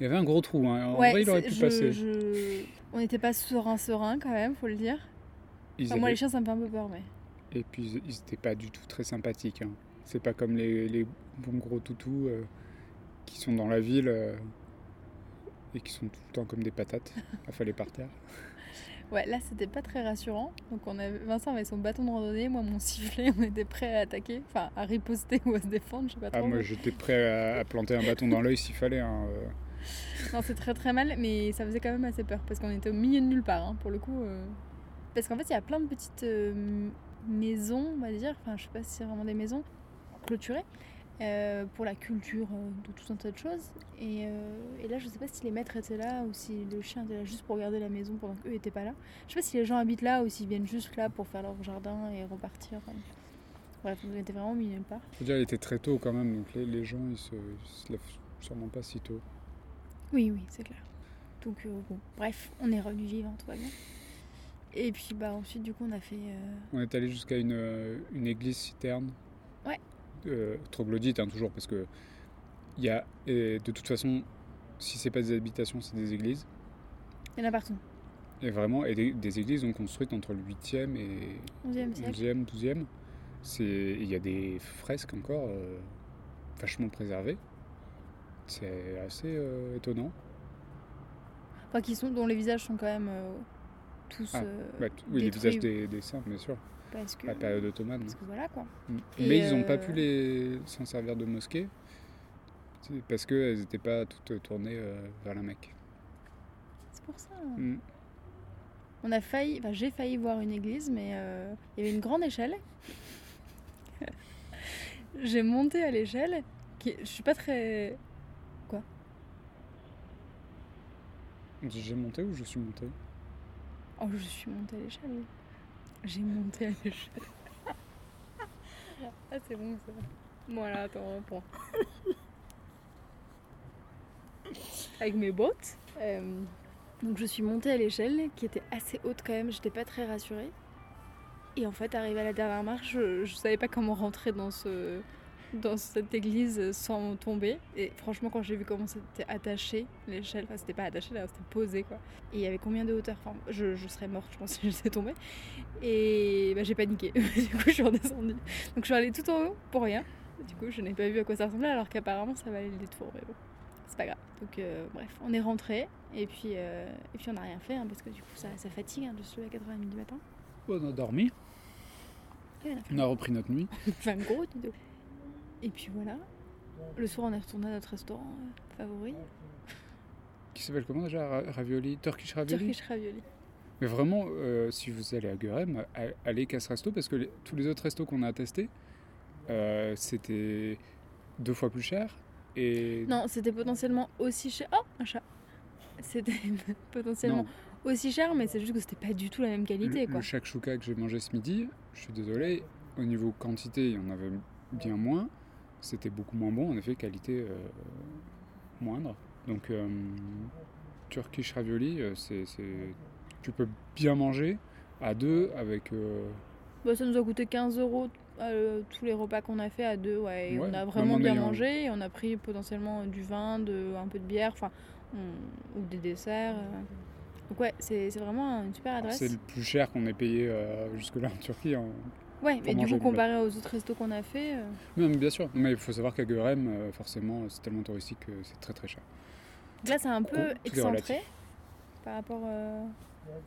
Il y avait un gros trou. Hein. En ouais, vrai, il aurait pu je- passer. je- On n'était pas serein, serein quand même, faut le dire. Moi, les chiens, ça me fait un peu peur, mais. Et puis, ils- n'étaient pas du tout très sympathiques. hein. C'est pas comme les, les bons gros toutous euh, qui sont dans la ville euh, et qui sont tout le temps comme des patates, affalés par terre. Ouais, là, c'était pas très rassurant. Donc, on avait... Vincent avait son bâton de randonnée, moi, mon sifflet, on était prêts à attaquer, enfin, à riposter ou à se défendre, je sais pas Ah, trop. moi, j'étais prêt à, à planter un bâton dans l'œil s'il fallait. hein, euh. Non, c'est très très mal, mais ça faisait quand même assez peur parce qu'on était au milieu de nulle part, hein, pour le coup. euh. Parce qu'en fait, il y a plein de petites euh, maisons, on va dire, enfin, je sais pas si c'est vraiment des maisons clôturées, euh, pour la culture de tout un tas de choses. Et, et là, je sais pas si les maîtres étaient là ou si le chien était là juste pour garder la maison pendant qu'eux étaient pas là. Je sais pas si les gens habitent là ou s'ils viennent juste là pour faire leur jardin et repartir. enfin. Bref, on était vraiment de nulle part. Faut dire, il était très tôt quand même, donc les, les gens, ils se, ils se lèvent sûrement pas si tôt. Oui, oui, c'est clair. Donc, euh, bon, bref, on est revenu vivant, tout va bien. Et puis, bah, ensuite, du coup, on a fait. euh, On est allé jusqu'à une, euh, une église citerne. Ouais. Euh, troglodyte, hein, toujours, parce que il y a, et de toute façon, si c'est pas des habitations, c'est des églises. Il y en a partout. Et vraiment, et des, des églises ont construites entre le 8e et 11e siècle. 11e, 12e. C'est, il y a des fresques encore euh, vachement préservées. C'est assez euh, étonnant. Enfin, qui sont, dont les visages sont quand même euh, tous. Ah, euh, Bah, oui, les visages des, des saints, bien sûr, parce que. la période ottomane. Parce que voilà, quoi. Mm. Et Mais ils n'ont pas pu les s'en servir de mosquée parce qu'elles n'étaient pas toutes tournées vers la Mecque. C'est pour ça. Mm. On a failli. Enfin, j'ai failli voir une église, mais euh, il y avait une grande échelle. j'ai monté à l'échelle. Je suis pas très. J'ai monté ou je suis monté Oh, je suis montée à l'échelle. J'ai monté à l'échelle. ah, c'est bon ça. Voilà, attends, on reprend. Avec mes bottes. Euh, donc, je suis montée à l'échelle qui était assez haute quand même. J'étais pas très rassurée. Et en fait, arrivé à la dernière marche, je, je savais pas comment rentrer dans ce dans cette église sans tomber. Et franchement, quand j'ai vu comment c'était attaché, l'échelle, enfin, c'était pas attaché là, c'était posé quoi. Et il y avait combien de hauteur? Enfin, je, je serais morte, je pense, si je laissais tomber. Et bah, j'ai paniqué. du coup, je suis redescendue. Donc, je suis allée tout en haut pour rien. Du coup, je n'ai pas vu à quoi ça ressemblait, alors qu'apparemment, ça valait le détour. Mais bon, c'est pas grave. Donc, euh, bref, on est rentré. Et puis, euh, et puis on n'a rien fait, hein, parce que du coup, ça, ça fatigue hein, de se lever à 4h30 du matin. On a dormi, on a repris notre nuit. Enfin, gros dodo. Et puis voilà. Le soir, on est retourné à notre restaurant euh, favori, Qui s'appelle comment déjà Ra- Ravioli Turkish Ravioli? Turkish Ravioli. Mais vraiment, euh, si vous allez à Gurem, allez qu'à ce resto parce que les- tous les autres restos qu'on a testés, euh, c'était deux fois plus cher. Et Non, c'était potentiellement aussi cher. Oh, un chat C'était potentiellement aussi cher, mais c'est juste que c'était pas du tout la même le, qualité, quoi. le shakshuka que j'ai mangé ce midi, je suis désolé, au niveau quantité, il y en avait bien moins. C'était beaucoup moins bon, en effet, qualité euh, moindre. Donc, euh, Turkish ravioli, euh, c'est, c'est- tu peux bien manger à deux avec. Bah, ça nous a coûté 15 euros euh, tous les repas qu'on a fait à deux, ouais. Et Ouais, on a vraiment en bien ayant- mangé. Et on a pris potentiellement du vin, de, un peu de bière, enfin, on- ou des desserts. euh. Donc ouais, c'est c'est vraiment une super adresse. c'est le plus cher qu'on ait payé euh, jusque-là en Turquie. hein. Ouais, mais du coup, comparé aux autres restos qu'on a fait, euh, Non, mais bien sûr. Mais il faut savoir qu'à Görem, euh, forcément, c'est tellement touristique que c'est très très cher. là, c'est un peu excentré par rapport euh,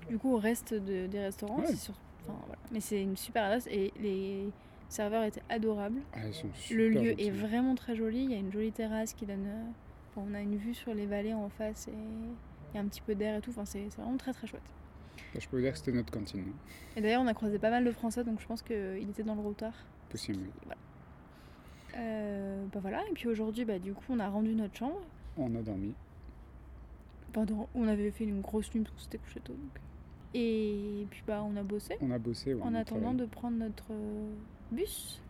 du coup au reste de- des restaurants. Ouais. c'est sur- enfin, voilà. Mais c'est une super adresse et les serveurs étaient adorables. Ah, ils sont Le lieu gentils. est vraiment très joli. Il y a une jolie terrasse qui donne. euh, enfin, on a une vue sur les vallées en face et il y a un petit peu d'air et tout. Enfin, c'est vraiment très très chouette. Je peux vous dire que c'était notre cantine. Et d'ailleurs, on a croisé pas mal de Français, donc je pense qu'il était dans le retard. Possible. Voilà. Euh, bah voilà. Et puis aujourd'hui, bah, du coup, on a rendu notre chambre. On a dormi. Pendant, on avait fait une grosse nuit parce qu'on s'était couché tôt. donc. Et puis bah, on a bossé On a bossé. ouais, en on attendant de prendre notre euh, bus.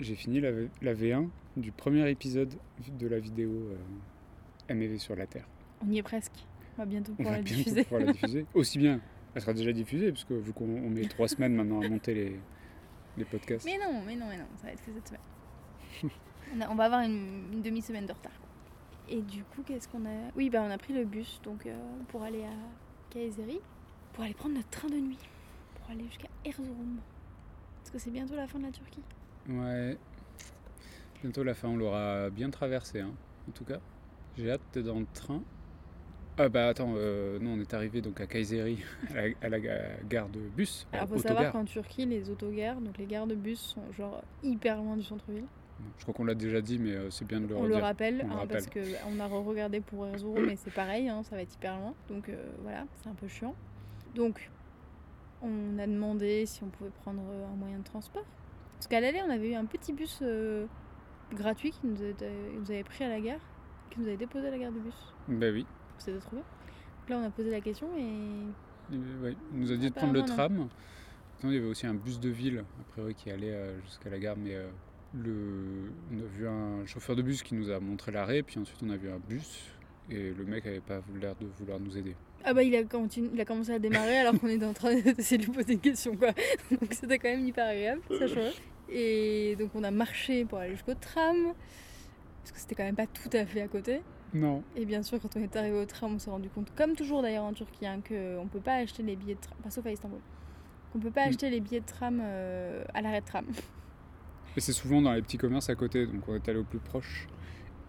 J'ai fini la, V- la V1 du premier épisode de la vidéo euh, MEV sur la Terre. On y est presque. On va bientôt On pouvoir va la bientôt diffuser. pouvoir la diffuser. Aussi bien, elle sera déjà diffusée, parce que vu qu'on on met trois semaines maintenant à monter les, les podcasts. Mais non, mais non, mais non, ça va être fait cette semaine. on, a- on va avoir une, une demi-semaine de retard. Et du coup, qu'est-ce qu'on a? Oui, bah on a pris le bus donc euh, pour aller à Kayseri, pour aller prendre notre train de nuit, pour aller jusqu'à Erzurum. Parce que c'est bientôt la fin de la Turquie. Ouais. Bientôt la fin, on l'aura bien traversé, hein, en tout cas. J'ai hâte d'être dans le train. Ah bah attends, euh, non, on est arrivé donc à Kayseri, à la, à la ga- gare de bus, Alors faut savoir qu'en Turquie, les autogares, donc les gares de bus sont genre hyper loin du centre-ville. Je crois qu'on l'a déjà dit, mais euh, c'est bien de le On le redire. rappelle, On le hein, parce rappelle. que on a regardé pour Erzurum, mais c'est pareil, hein, ça va être hyper loin. Donc euh, voilà, c'est un peu chiant. Donc on a demandé si on pouvait prendre euh, un moyen de transport. Parce qu'à l'aller, on avait eu un petit bus euh, gratuit qui nous, avait pris à la gare, qui nous avait déposé à la gare du bus. Bah oui. Donc là, on a posé la question et Euh, ouais. Il nous a dit de prendre le tram. Sinon, il y avait aussi un bus de ville, a priori, qui allait euh, jusqu'à la gare, mais euh, le... on a vu un chauffeur de bus qui nous a montré l'arrêt, puis ensuite on a vu un bus, et le mec avait pas l'air de vouloir nous aider. Ah bah il a, continu- il a commencé à démarrer alors qu'on était en train d'essayer de lui poser une question quoi. Donc c'était quand même hyper agréable, ça. Et donc on a marché pour aller jusqu'au tram, parce que c'était quand même pas tout à fait à côté. Non. Et bien sûr quand on est arrivé au tram on s'est rendu compte, comme toujours d'ailleurs en Turquie, hein, qu'on peut pas acheter les billets de tram, pas sauf à Istanbul, qu'on peut pas Mm. acheter les billets de tram euh, à l'arrêt de tram. Et c'est souvent dans les petits commerces à côté, donc on est allé au plus proche.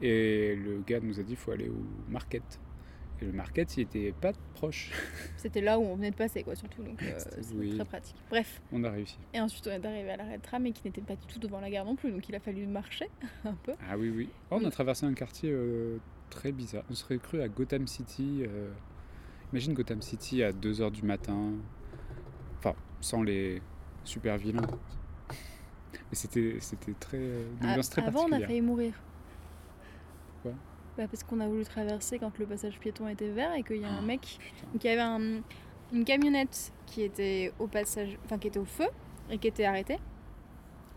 Et le gars nous a dit qu'il faut aller au market. Et le market, il était pas proche. C'était là où on venait de passer quoi surtout, donc euh, C'était- c'était oui. très pratique. Bref, On a réussi. et ensuite on est arrivé à l'arrêt de tram et qui n'était pas du tout devant la gare non plus, donc il a fallu marcher un peu. Ah oui, oui. Oh, on a traversé un quartier euh, très bizarre. On serait cru à Gotham City. euh, Imagine Gotham City à 2h du matin. Enfin, sans les super vilains. Mais c'était c'était très. euh, Une ambiance très Avant, on a failli mourir. Pourquoi bah, Parce qu'on a voulu traverser quand le passage piéton était vert et qu'il y a un Ah, mec. putain. Donc il y avait un- une camionnette qui était au passage, enfin qui était au feu et qui était arrêtée.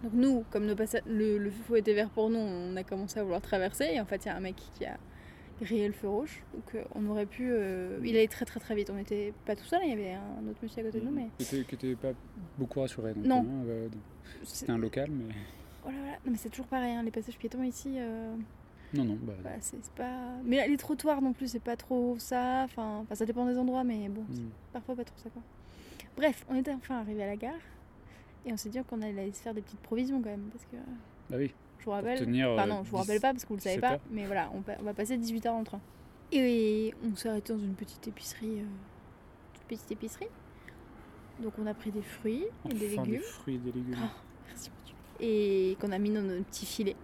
Donc nous, comme nos passa- le, le feu était vert pour nous, on a commencé à vouloir traverser et en fait il y a un mec qui a grillé le feu rouge. Donc euh, on aurait pu. euh, il allait très très très vite. On n'était pas tout seul, il y avait un autre monsieur à côté de nous, mais Qui était, qui était pas beaucoup rassuré. donc, Non. hein, euh, C'était un local, mais. voilà, voilà. Non, mais c'est toujours pareil. hein, les passages piétons ici. Non, non, bah. Bah, c'est pas. Mais là, les trottoirs non plus, c'est pas trop ça. Enfin, enfin, ça dépend des endroits, mais bon, hmm. parfois pas trop ça quoi. Bref, on était enfin arrivé à la gare et on s'est dit qu'on allait se faire des petites provisions quand même parce que Bah oui. Je vous rappelle. tenir, Enfin euh, non, je vous 10, rappelle pas parce que vous le savez 17 pas, heures. mais voilà, on, pa- on va passer 18 heures en train. Et on s'est arrêté dans une petite épicerie, euh, toute petite épicerie. Donc on a pris des fruits et des légumes. des fruits et des légumes. Ah. Merci. Et qu'on a mis dans notre petit filet.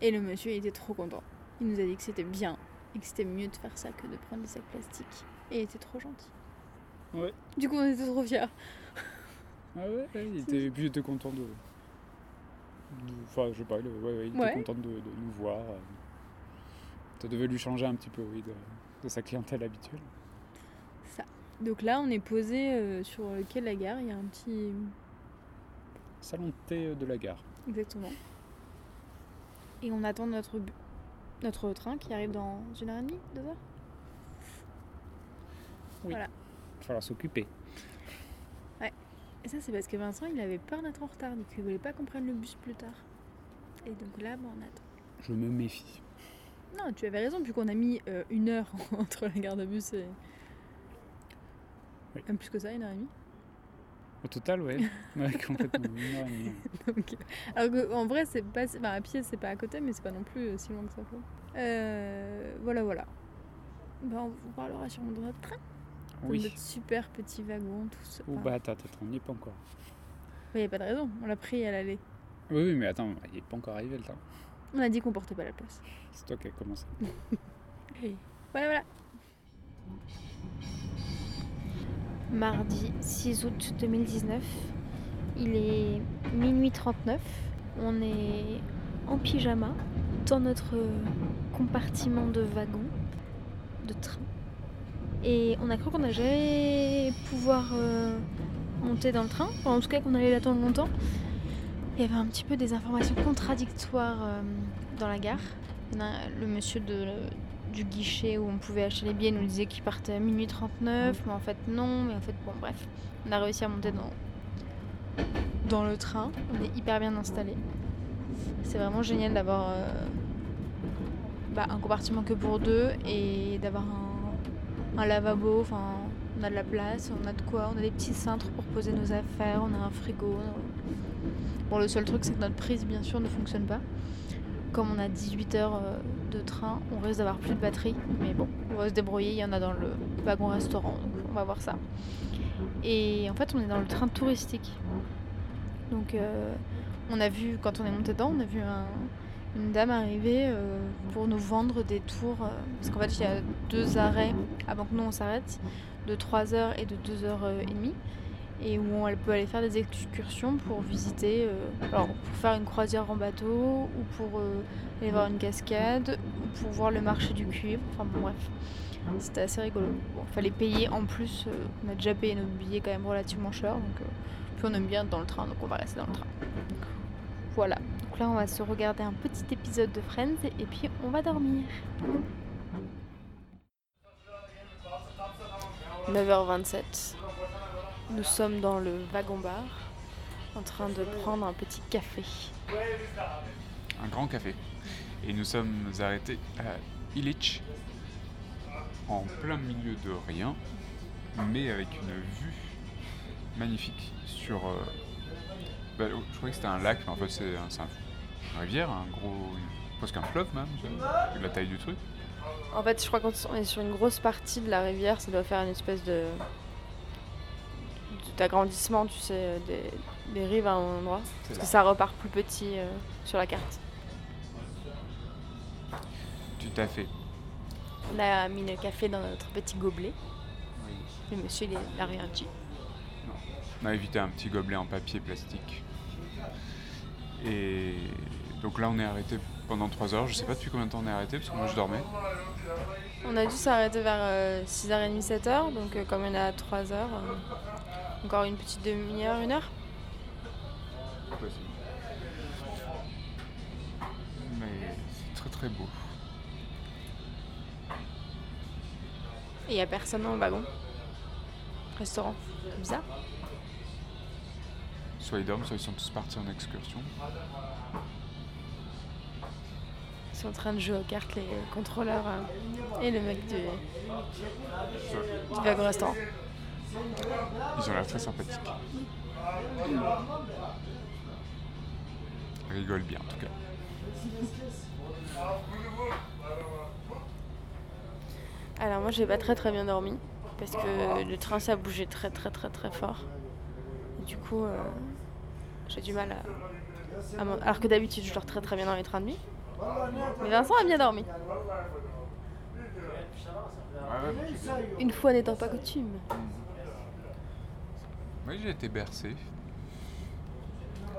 Et le monsieur il était trop content. Il nous a dit que c'était bien et que c'était mieux de faire ça que de prendre des sacs plastiques. Et il était trop gentil. Ouais. Du coup, on était trop fiers. Ah ouais, ouais, il était, et puis il était content de. Enfin, je sais pas, il, ouais, il était Ouais. content de, de nous voir. euh. Ça devait lui changer un petit peu, oui, de, de sa clientèle habituelle. Ça. Donc là, on est posé euh, sur le quai de la gare? Il y a un petit. Salon de thé de la gare. Exactement. Et on attend notre notre train qui arrive dans une heure et demie, deux heures? Oui. Voilà. Il va falloir s'occuper. Et ça, c'est parce que Vincent, il avait peur d'être en retard, donc il voulait pas qu'on prenne le bus plus tard. Et donc là, bah, on attend. Je me méfie. Non, tu avais raison, puisqu'on a mis euh, une heure entre la gare de bus et. Oui. Même plus que ça, une heure et demie. Au total, ouais. ouais, complètement. Une heure et demie. Donc, alors que, en vrai, c'est pas. Enfin, à pied, c'est pas à côté, mais c'est pas non plus euh, si loin que ça. quoi. Euh, voilà, voilà. Bah, on vous parlera de notre train. Oui. notre super petit wagon, tout ça. Ou bah attends, attends, on n'y est pas encore. Il n'y a pas de raison, on l'a pris à l'aller. Oui, oui, mais attends, il n'est pas encore arrivé le temps. On a dit qu'on portait pas la place. C'est toi qui as commencé. Voilà, voilà. Mardi 6 août 2019. Il est minuit 39. On est en pyjama dans notre compartiment de wagon, de train. Et on a cru qu'on jamais pouvoir euh, monter dans le train. Enfin, en tout cas, qu'on allait l'attendre longtemps. Il y avait un petit peu des informations contradictoires euh, dans la gare. Le monsieur de, du guichet où on pouvait acheter les billets nous disait qu'il partait à minuit 39, mais en fait non, mais en fait bon bref. On a réussi à monter dans, dans le train, on est hyper bien installé. C'est vraiment génial d'avoir euh, bah, un compartiment que pour deux et d'avoir un, un lavabo, enfin on a de la place, on a de quoi, on a des petits cintres pour poser nos affaires, on a un frigo. Bon le seul truc c'est que notre prise bien sûr ne fonctionne pas comme on a 18 heures euh, de train, on risque d'avoir plus de batterie. Mais bon, on va se débrouiller, il y en a dans le wagon restaurant, donc on va voir ça. Et en fait, on est dans le train touristique. Donc, euh, on a vu, quand on est monté dedans, on a vu un- une dame arriver euh, pour nous vendre des tours. euh, parce qu'en fait, il y a deux arrêts avant que nous on s'arrête, de 3 heures et de 2 heures euh, et où elle peut aller faire des excursions pour visiter, euh, alors pour faire une croisière en bateau, ou pour aller voir une cascade, ou pour voir le marché du cuivre. Enfin bon, bref, c'était assez rigolo. Bon, fallait payer en plus, on a déjà payé nos billets quand même relativement cher, donc puis on aime bien être dans le train, donc on va rester dans le train. Voilà, donc là on va se regarder un petit épisode de Friends et puis on va dormir. 9h27. Nous sommes dans le wagon-bar en train de prendre un petit café. Un grand café. Et nous sommes arrêtés à Illich, en plein milieu de rien, mais avec une vue magnifique sur. euh, bah, je croyais que c'était un lac, mais en fait c'est un- un- une rivière, un gros, presque un fleuve même, vu la taille du truc. En fait, je crois qu'on est sur une grosse partie de la rivière, ça doit faire une espèce de d'agrandissement, tu sais, euh, des, des rives à un endroit. Parce que ça. repart plus petit euh, sur la carte. Tout à fait. On a mis le café dans notre petit gobelet. Le monsieur, il n'a rien dit. On a évité un petit gobelet en papier plastique. Et donc là on est arrêté pendant 3 heures. Je sais pas depuis combien de temps on est arrêté parce que moi je dormais. On a dû s'arrêter vers euh, 6h30, 7h, donc euh, comme on est à 3h, euh, encore une petite demi-heure, une heure. Mais c'est très très beau. Et il n'y a personne dans le wagon? Restaurant? Bizarre. Soit ils dorment, soit ils sont tous partis en excursion. Ils sont en train de jouer aux cartes, les contrôleurs euh, et le mec du, du wagon restaurant. Ils ont l'air très sympathiques. Ils rigolent bien en tout cas. Alors moi j'ai pas très très bien dormi parce que le train ça bougeait très très très très fort. Et du coup euh, j'ai du mal à, à Alors que d'habitude je dors très très bien dans les trains de nuit. Mais Vincent a bien dormi. Une fois n'étant pas coutume. Oui, j'ai été bercé.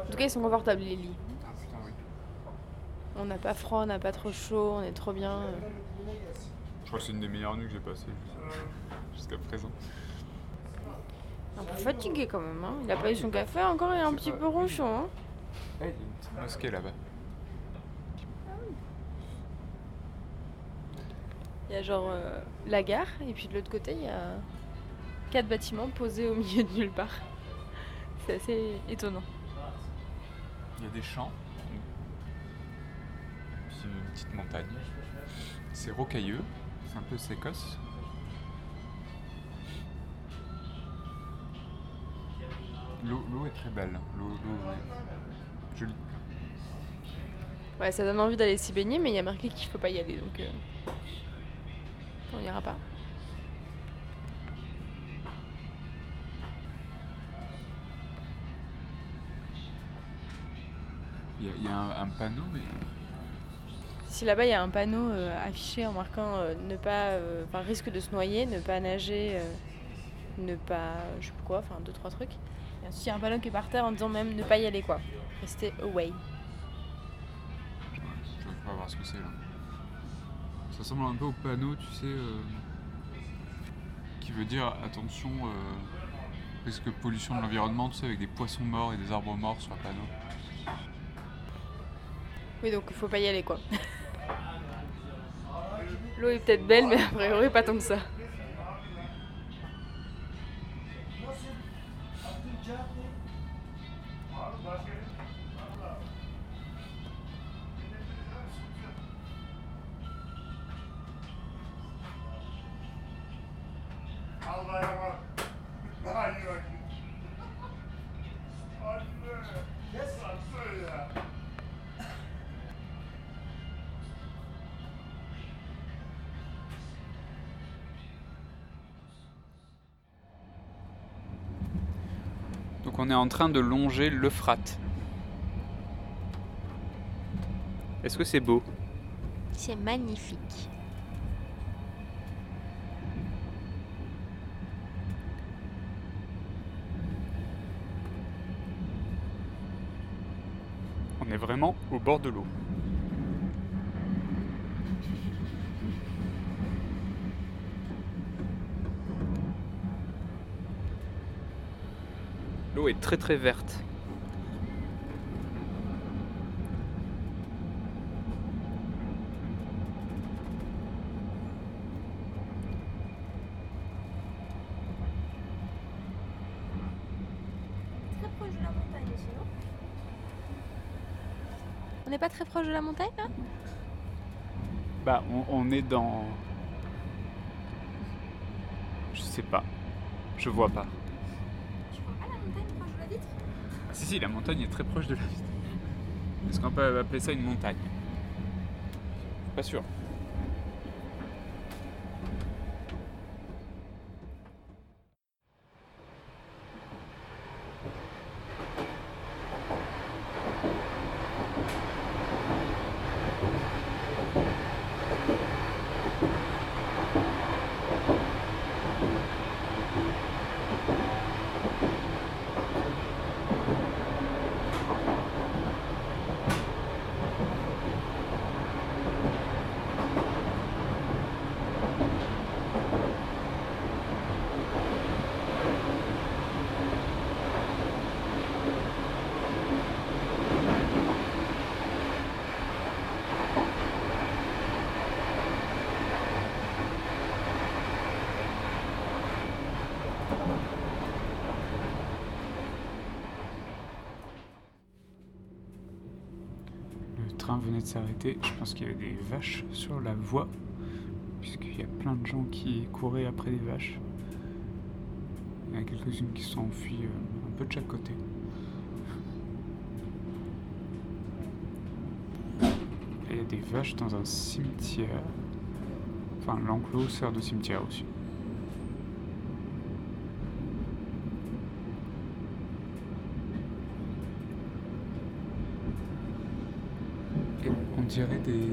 En tout cas ils sont confortables les lits. Ah putain, oui. On n'a pas froid, on n'a pas trop chaud, on est trop bien. Je crois que c'est une des meilleures nuits que j'ai passées jusqu'à présent. Un peu fatigué quand même. Hein. Il a pas eu son café encore, il est un petit peu ronchon. Hein. Il y a une petite mosquée là-bas. Il y a genre euh, la gare, et puis de l'autre côté, il y a quatre bâtiments posés au milieu de nulle part. C'est assez étonnant. Il y a des champs. Puis une petite montagne. C'est rocailleux, c'est un peu sécosse. L'eau est très belle. L'eau l'eau est jolie. Ouais, ça donne envie d'aller s'y baigner, mais il y a marqué qu'il faut pas y aller, donc euh, on n'ira pas. Il y a, il y a un, un panneau, mais Si là-bas il y a un panneau euh, affiché en marquant euh, ne pas, euh, enfin risque de se noyer, ne pas nager, ne pas, je sais pas quoi, enfin deux trois trucs. Et ensuite il y a un panneau qui est par terre en disant même ne pas y aller quoi, rester away. je ne pas voir ce que c'est là. Ça ressemble un peu au panneau, tu sais, euh, qui veut dire attention, euh, risque pollution de l'environnement, tu sais, avec des poissons morts et des arbres morts sur le panneau. Oui donc il faut pas y aller quoi. L'eau est peut-être belle mais a priori pas tant que ça. On est en train de longer l'Euphrate. Est-ce que c'est beau? C'est magnifique. On est vraiment au bord de l'eau. Est très très verte. Très proche de la montagne aussi, non On n'est pas très proche de la montagne là Bah on, on est dans... Je sais pas. Je vois pas. Si la montagne est très proche de la ville. Est-ce qu'on peut appeler ça une montagne? Pas sûr. Le train de s'arrêter. Je pense qu'il y avait des vaches sur la voie, puisqu'il y a plein de gens qui couraient après des vaches. Il y en a quelques-unes qui sont enfuies euh, un peu de chaque côté. Et il y a des vaches dans un cimetière. Enfin, l'enclos sert de cimetière aussi. Dirait des.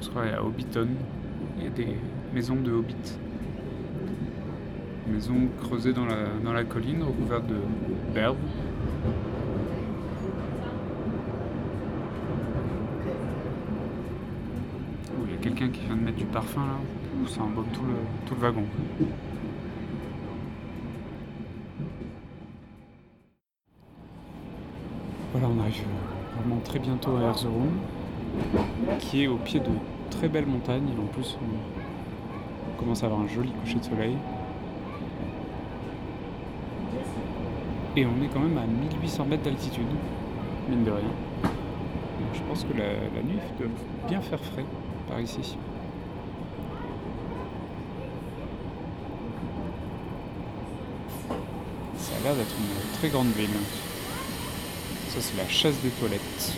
Je crois à Hobbiton, il y a des maisons de hobbits. Maisons creusées dans la, dans la colline, recouvertes. Ouh, Il y a quelqu'un qui vient de mettre du parfum là. Ça embaume tout le, tout le wagon. Arrive vraiment très bientôt à Erzurum. qui est au pied de très belles montagnes. En plus, on commence à avoir un joli coucher de soleil. Et on est quand même à 1800 mètres d'altitude, mine de rien. Je pense que la, la nuit doit bien faire frais par ici. Ça a l'air d'être une très grande ville. C'est la chasse des toilettes.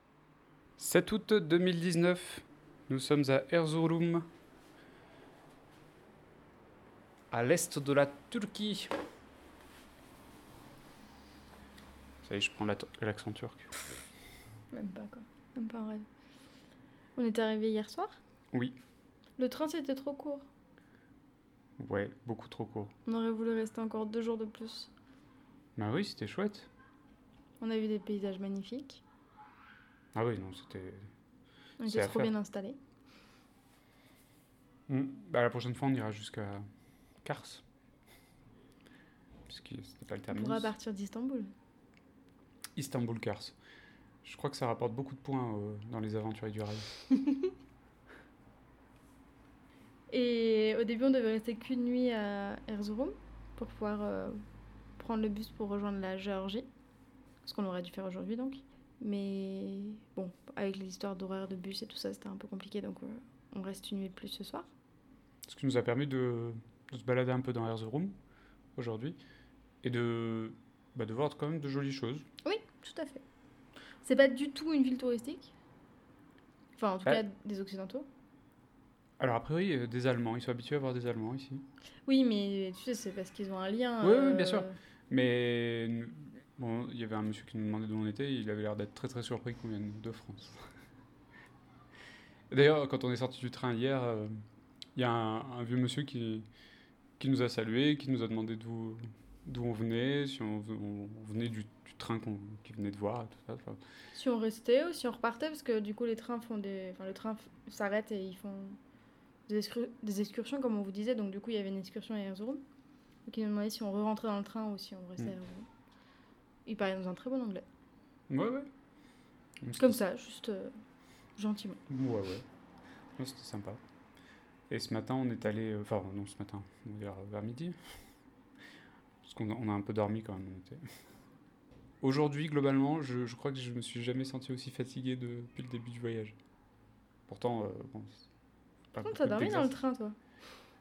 « 7 août 2019, nous sommes à Erzurum, à l'est de la Turquie. Ça y est, je prends la- l'accent turc. Même pas quoi. Même pas rêve. On est arrivé hier soir? Oui, Le train c'était trop court. ouais, beaucoup trop court. On aurait voulu rester encore deux jours de plus. Bah oui, c'était chouette. On a vu des paysages magnifiques. Ah oui, non, c'était. On était trop bien installés. Hmm, Bah, la prochaine fois, on ira jusqu'à Kars. Parce que c'était pas le On terminus. pourra partir d'Istanbul. Istanbul Kars. Je crois que ça rapporte beaucoup de points euh, dans les aventuriers du rail. Et au début, on devait rester qu'une nuit à Erzurum pour pouvoir euh, prendre le bus pour rejoindre la Géorgie. Ce qu'on aurait dû faire aujourd'hui donc. Mais bon, avec les histoires d'horaires de bus et tout ça, c'était un peu compliqué donc euh, on reste une nuit de plus ce soir. Ce qui nous a permis de, de se balader un peu dans Erzurum aujourd'hui et de, bah, de voir quand même de jolies choses. Tout à fait. C'est pas du tout une ville touristique? Enfin, en tout Ouais. cas, des Occidentaux? Alors, a priori, euh, des Allemands. Ils sont habitués à voir des Allemands ici. Oui, mais tu sais, c'est parce qu'ils ont un lien. Oui, oui, bien sûr. euh, Mais nous- bon, il y avait un monsieur qui nous demandait d'où on était. Il avait l'air d'être très très surpris qu'on vienne de France. D'ailleurs, quand on est sorti du train hier, euh, il y a un, un vieux monsieur qui, qui nous a salué, qui nous a demandé d'où on venait, si on, on venait du train qu'on venait de voir, tout ça. Enfin, Si on restait ou si on repartait, parce que du coup, les trains font des. Enfin, le train s'arrête et ils font des, excur- des excursions, comme on vous disait. Donc, du coup, il y avait une excursion à Erzurum. Donc, ils nous demandaient si on re-rentrait dans le train ou si on restait Mm. à Erzurum. Ils parlaient dans un très bon anglais. ouais, ouais. Donc, Comme ça, juste euh, gentiment. Ouais, ouais. C'était sympa. Et ce matin, on est allé. euh, Enfin, non, ce matin, on va dire vers midi. Parce qu'on a, on a un peu dormi quand même. on était- Aujourd'hui, globalement, je, je crois que je me suis jamais senti aussi fatigué de- depuis le début du voyage. Pourtant, euh, bon. pas T'as dormi dans le train, toi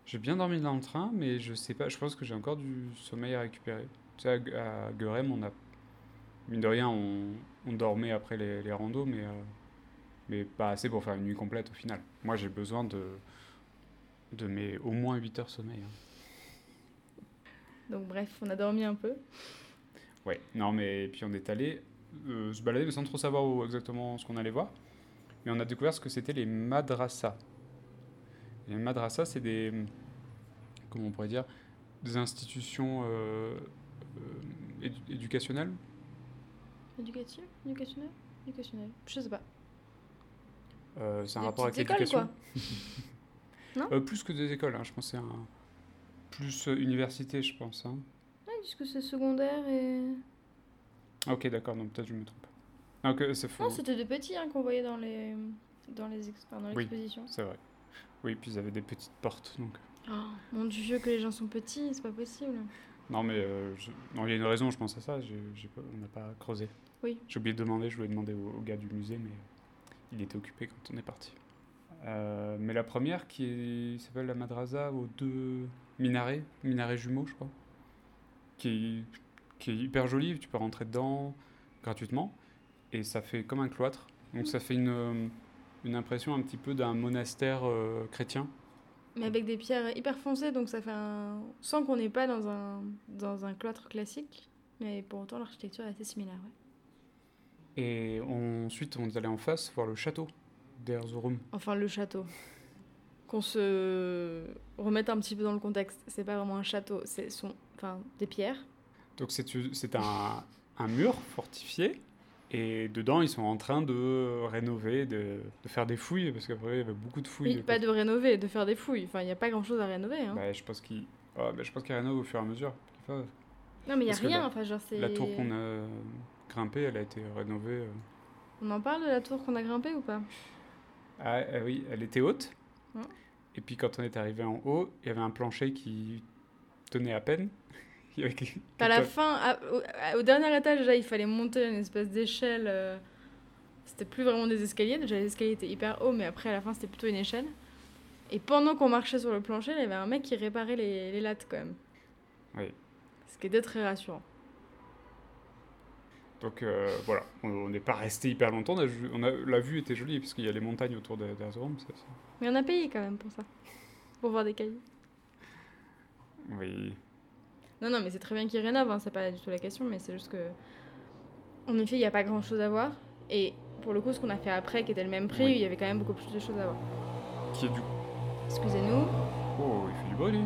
J'ai bien dormi dans le train, mais je sais pas, je pense que j'ai encore du sommeil à récupérer. Tu sais, à, à Guerem, on a. Mine de rien, on, on dormait après les, les randos, mais, euh, mais pas assez pour faire une nuit complète au final. Moi, j'ai besoin de, de mes au moins 8 heures de sommeil. hein. Donc, bref, on a dormi un peu. Ouais, non, mais puis on est allé euh, se balader, mais sans trop savoir où exactement ce qu'on allait voir. Mais on a découvert ce que c'était les madrasas. Les madrasas, c'est des. Comment on pourrait dire Des institutions euh, euh, édu- éducationnelles Éducatif Éducationnel Éducationnel Je sais pas. Euh, C'est un Des rapport avec l'éducation quoi. Euh, Plus que des écoles, hein, je pense que c'est un. Plus université, je pense. hein. Ouais, puisque c'est secondaire et. Ok, d'accord, donc peut-être je me trompe. Ah, ok, c'est faux. Non, c'était des petits hein, qu'on voyait dans les dans les ex- enfin, dans Oui. l'exposition. C'est vrai. Oui, puis ils avaient des petites portes, donc. Oh, mon dieu, que les gens sont petits, c'est pas possible. Non, mais euh, je- non, il y a une raison, je pense à ça. j'ai- on n'a pas creusé. Oui. J'ai oublié de demander, je voulais demander au, au gars du musée, mais il était occupé quand on est parti. Euh, mais la première, qui est- s'appelle la madrasa aux deux minarets, minarets jumeaux, je crois, qui est, qui est hyper jolie. Tu peux rentrer dedans gratuitement et ça fait comme un cloître. Donc ça fait une, une impression un petit peu d'un monastère euh, chrétien. Mais avec des pierres hyper foncées, donc ça fait un. Sans qu'on n'est pas dans un, dans un cloître classique, mais pour autant l'architecture est assez similaire. ouais. Et ensuite, on est allé en face voir le château d'Erzurum. Enfin, le château. Qu'on se remette un petit peu dans le contexte. C'est pas vraiment un château, c'est sont... enfin, des pierres. Donc c'est un, un mur fortifié Et dedans, ils sont en train de rénover, de, de faire des fouilles, parce qu'après, il y avait beaucoup de fouilles. Oui, pas de rénover, de faire des fouilles. Enfin, il n'y a pas grand chose à rénover. Hein. Bah, je pense qu'ils ah, bah, qu'ils rénovent au fur et à mesure. Enfin, non, mais il n'y a rien. la- Enfin, genre, la tour qu'on a grimpée, elle a été rénovée. euh. On en parle de la tour qu'on a grimpée ou pas? Ah euh, oui, elle était haute. Et puis quand on est arrivé en haut, il y avait un plancher qui tenait à peine. Il y avait quelques- À la fin, à- au, dernier étage, déjà, il fallait monter une espèce d'échelle. euh, C'était plus vraiment des escaliers. Déjà, les escaliers étaient hyper hauts, mais après, à la fin, c'était plutôt une échelle. Et pendant qu'on marchait sur le plancher, il y avait un mec qui réparait les, les lattes quand même. Oui. Ce qui était très rassurant. Donc euh, voilà, on n'est pas resté hyper longtemps. On a ju- on a- la vue était jolie parce qu'il y a les montagnes autour ça- Mais on a payé quand même pour ça. Pour voir des cailloux. Oui. Non, non, mais c'est très bien qu'ils rénovent, hein, c'est pas du tout la question, mais c'est juste que. En effet, il n'y a pas grand chose à voir. Et pour le coup, ce qu'on a fait après, qui était le même prix, Oui. il y avait quand même beaucoup plus de choses à voir. Qui est du Excusez-nous. Oh, il fait du bruit, lui.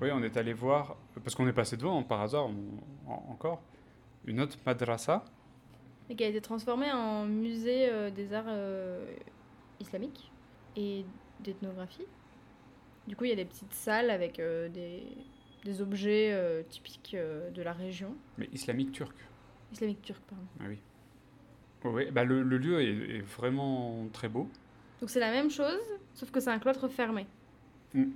Oui, on est allé voir, parce qu'on est passé devant, par hasard, on- en- encore, une autre madrasa. Et qui a été transformé en musée euh, des arts euh, islamiques et d'ethnographie. Du coup, il y a des petites salles avec euh, des, des objets euh, typiques euh, de la région. Mais islamique turc. Islamique turque, pardon. Ah oui. Oui, bah le, le lieu est, est vraiment très beau. Donc c'est la même chose, sauf que c'est un cloître fermé. Mm.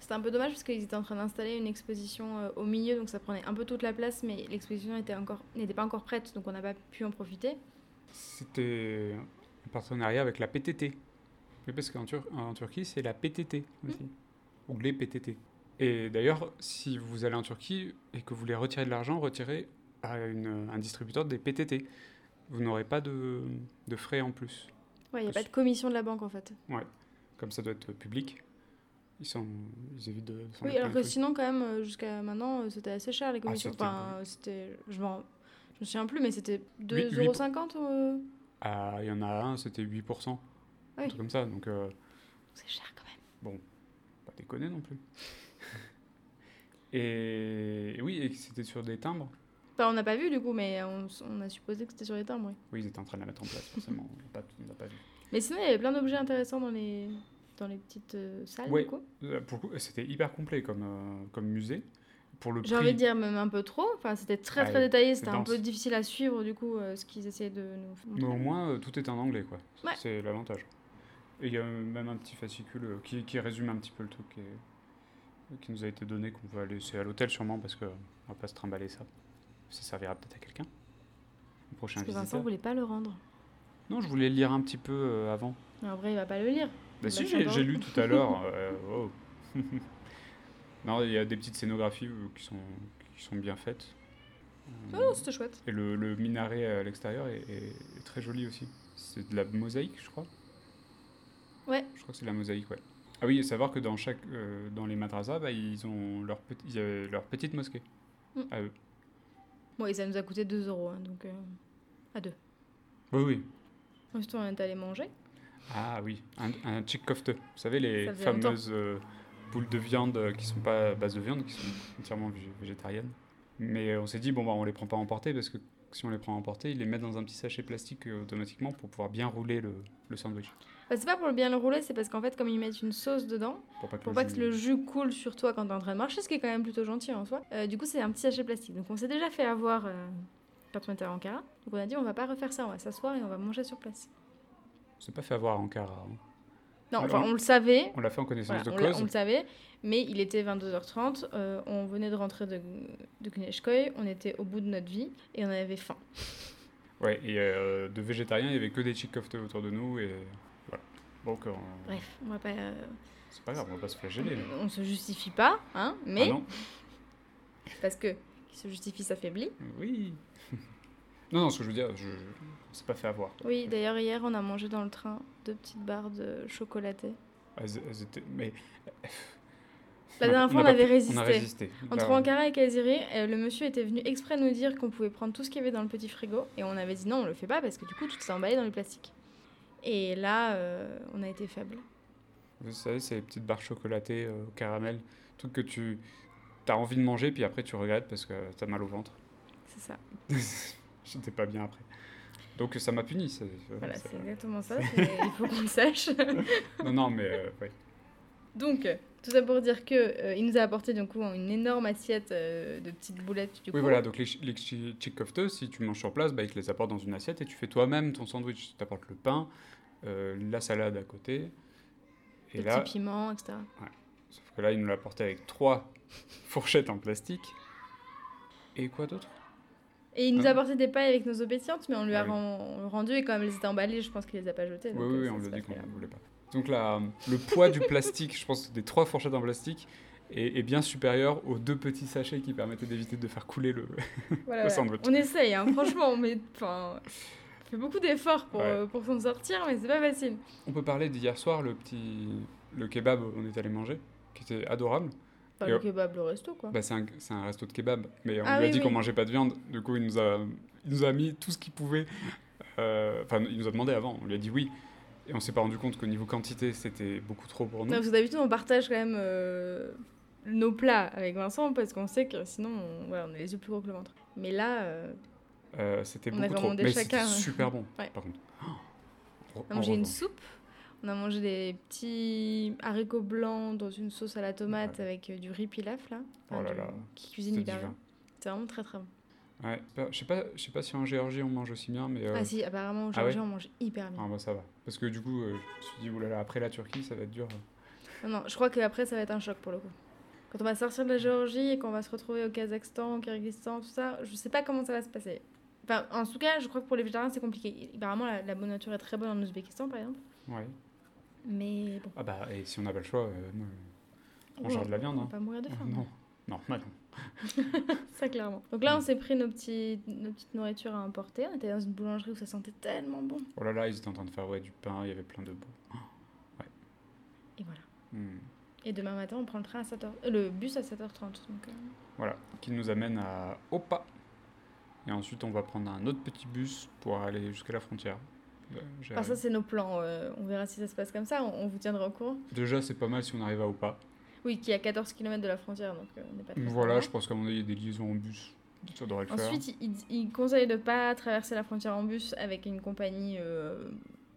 C'était un peu dommage parce qu'ils étaient en train d'installer une exposition au milieu, donc ça prenait un peu toute la place, mais l'exposition était encore n'était pas encore prête, donc on n'a pas pu en profiter. C'était un partenariat avec la PTT. Oui, parce qu'en Tur- en Turquie, c'est la PTT aussi. Ou les PTT. Et d'ailleurs, si vous allez en Turquie et que vous voulez retirer de l'argent, retirez à une- un distributeur des PTT. Vous n'aurez pas de, de frais en plus. Ouais, il n'y a pas de commission de la banque en fait. Comme ça doit être public, ils, sont, ils évitent de Oui, alors que sinon, quand même, euh, jusqu'à maintenant, euh, c'était assez cher les commissions. c'était enfin, c'était. Je. Je me souviens plus, mais c'était Huit- 2,50€ euh, Ah, il y en a un, c'était 8%. Un oui. truc comme ça, donc euh, C'est cher quand même. pas déconner non plus. et, et oui, et c'était sur des timbres. Enfin, on n'a pas vu du coup, mais on, a supposé que c'était sur les timbres. oui. Oui, ils étaient en train de la mettre en place, forcément. on l'a pas, vu. Mais sinon, il y avait plein d'objets intéressants dans les, dans les petites euh, salles coup. Euh, c'était hyper complet comme, euh, comme musée. Pour le J'ai envie de dire même un peu trop. Enfin, c'était très Ah, très oui, détaillé. C'était un peu difficile à suivre du coup euh, ce qu'ils essayaient de nous mais montrer. au moins, euh, tout est en anglais, quoi. Ouais. C'est l'avantage. Et il y a même un petit fascicule euh, qui, qui résume un petit peu le truc qui, nous a été donné, qu'on va laisser à l'hôtel sûrement, parce qu'on va pas se trimballer ça. Ça servira peut-être à quelqu'un. Au prochain Parce que Vincent visiteur. voulait pas le rendre. Non, je voulais le lire un petit peu euh, avant. Mais en vrai, il va pas le lire. Bah si, j'ai lu tout à l'heure. euh, oh. non, il y a des petites scénographies qui sont, qui sont bien faites. Euh, Oh, c'était chouette. et le, le minaret à l'extérieur est, est- est très joli aussi. C'est de la mosaïque, je crois. Ouais. Je crois que c'est la mosaïque, ouais. Ah oui, et savoir que dans, chaque, euh, dans les madrasas, bah, ils ont leur, petit, ils avaient leur petite mosquée Mm. à eux. Bon, et ça nous a coûté 2 euros, hein, donc euh, à deux. Oui, oui. Ensuite, on est allé manger. Ah oui, un, un chick kofte. Vous savez, les fameuses euh, boules de viande euh, qui sont pas à base de viande, qui sont entièrement vég- végétariennes. Mais on s'est dit, bon, bah, on les prend pas à emporter parce que si on les prend à emporter, ils les mettent dans un petit sachet plastique automatiquement pour pouvoir bien rouler le, le sandwich. Bah, c'est pas pour bien le rouler, c'est parce qu'en fait, comme ils mettent une sauce dedans, Pour pas que, pour le pas jus- que le jus coule sur toi quand t'es en train de marcher, ce qui est quand même plutôt gentil en soi. euh, du coup, c'est un petit sachet plastique. Donc, on s'est déjà fait avoir euh, quand on était à Ankara. Donc, on a dit, on va pas refaire ça, on va s'asseoir et on va manger sur place. On s'est pas fait avoir à Ankara. hein. Non, enfin, on le savait, On l'a fait en connaissance Voilà, de cause. on le savait, mais il était 22h30, euh, on venait de rentrer de, de on était au bout de notre vie et on avait faim. Ouais, et euh, de végétariens, il y avait que des chick autour de nous et Donc, euh, Bref, on va pas, euh, c'est pas grave, on va pas se flageller. là. on se justifie pas, hein, mais Ah non parce que qui se justifie s'affaiblit. Oui. non, non, ce que je veux dire, je, on s'est pas fait avoir. quoi. Oui, d'ailleurs hier on a mangé dans le train deux petites barres de chocolaté. Elles, elles étaient. Mais. La dernière fois on, avait pu- résisté. On a résisté. Entre Ankara et Kayseri, euh, le monsieur était venu exprès nous dire qu'on pouvait prendre tout ce qu'il y avait dans le petit frigo et on avait dit non, on le fait pas parce que du coup tout est emballé dans le plastique. Et là, euh, on a été faible. Vous savez, c'est les petites barres chocolatées euh, au caramel. Truc que tu as envie de manger, puis après tu regrettes parce que t'as mal au ventre. C'est ça. J'étais pas bien après. Donc ça m'a puni. ça- Voilà, c'est exactement ça. Il faut qu'on le sache. Non, non, mais euh, ouais. Donc, tout ça pour dire que euh, il nous a apporté du coup une énorme assiette euh, de petites boulettes du coup. Oui, voilà, donc les, les chi- chick kofte, si tu manges sur place, bah, ils te les apportent dans une assiette et tu fais toi-même ton sandwich. Tu t'apportes le pain, euh, la salade à côté. Et Des là, petits piments, etc. sauf que là, ils nous l'ont apporté avec trois fourchettes en plastique. Et quoi d'autre? Et il nous a apporté des pailles avec nos pétillantes, mais on lui a Ah oui. rendu et comme elles étaient emballées, je pense qu'il les a pas jetées. Oui, oui, on lui a dit qu'on ne voulait pas. Donc la, le poids du plastique, je pense, des trois fourchettes en plastique, est, est bien supérieur aux deux petits sachets qui permettaient d'éviter de faire couler le. Voilà, voilà. sandwich. On essaye, hein, franchement, mais enfin, on fait beaucoup d'efforts pour, Ouais. euh, pour s'en sortir, mais c'est pas facile. On peut parler d'hier soir, le petit. le kebab où on est allé manger, qui était adorable. Et le oh. kebab, le resto, quoi. Bah, c'est un, un resto de kebab, mais on Ah lui a oui, dit oui. qu'on mangeait pas de viande. Du coup, il nous a, il nous a mis tout ce qu'il pouvait. euh, Enfin, il nous a demandé avant. On lui a dit oui. Et on s'est pas rendu compte qu'au niveau quantité, c'était beaucoup trop pour nous. Non, parce que d'habitude, on partage quand même euh, nos plats avec Vincent parce qu'on sait que sinon, on, voilà, on a les yeux plus gros que le ventre. Mais là, euh, Euh, c'était beaucoup trop. Mais chacun, c'était ouais. super bon, Ouais. par contre. Oh, on a mangé une soupe. On a mangé des petits haricots blancs dans une sauce à la tomate Ouais. avec euh, du riz pilaf, là. Oh là là, Qui cuisine C'était hyper bien. C'est vraiment très très bon. Ouais, bah, je sais pas, je sais pas si en Géorgie on mange aussi bien, mais euh, Ah si, apparemment, au Ah ouais Géorgie, on mange hyper bien. ah, bah, ça va. Parce que du coup, euh, je me suis dit, oulala, après la Turquie, ça va être dur. Non, non, je crois qu'après, ça va être un choc pour le coup. Quand on va sortir de la Géorgie et qu'on va se retrouver au Kazakhstan, au Kyrgyzstan, tout ça, je sais pas comment ça va se passer. Enfin, en tout cas, je crois que pour les végétariens, c'est compliqué. Apparemment, la, la bonne nature est très bonne en Ouzbékistan, par exemple. Ouais. Mais bon. Ah bah, et si on n'a pas le choix, euh, on Ouais, de la viande. On Hein. va pas mourir de faim. non, non, non. Ça, clairement. Donc là, on s'est pris nos, petits, nos petites nourritures à emporter. On était dans une boulangerie où ça sentait tellement bon. Oh là là, ils étaient en train de faire ouais, du pain, il y avait plein de beaux. Et voilà. Hmm. Et demain matin, on prend le train à 7h... euh, le bus à 7h30. Donc, euh, Voilà, qui nous amène à Opa. Et ensuite, on va prendre un autre petit bus pour aller jusqu'à la frontière. Euh, j'ai- Enfin, ça, c'est nos plans. euh, on verra si ça se passe comme ça. On, on vous tiendra au courant. Déjà, c'est pas mal si on arrive à Opa. Oui, qui est à 14 km de la frontière, donc euh, on n'est pas très Voilà, loin. je pense qu'à mon avis, il y a des liaisons en bus. Ça devrait le faire. Ensuite, il, il conseille de ne pas traverser la frontière en bus avec une compagnie euh,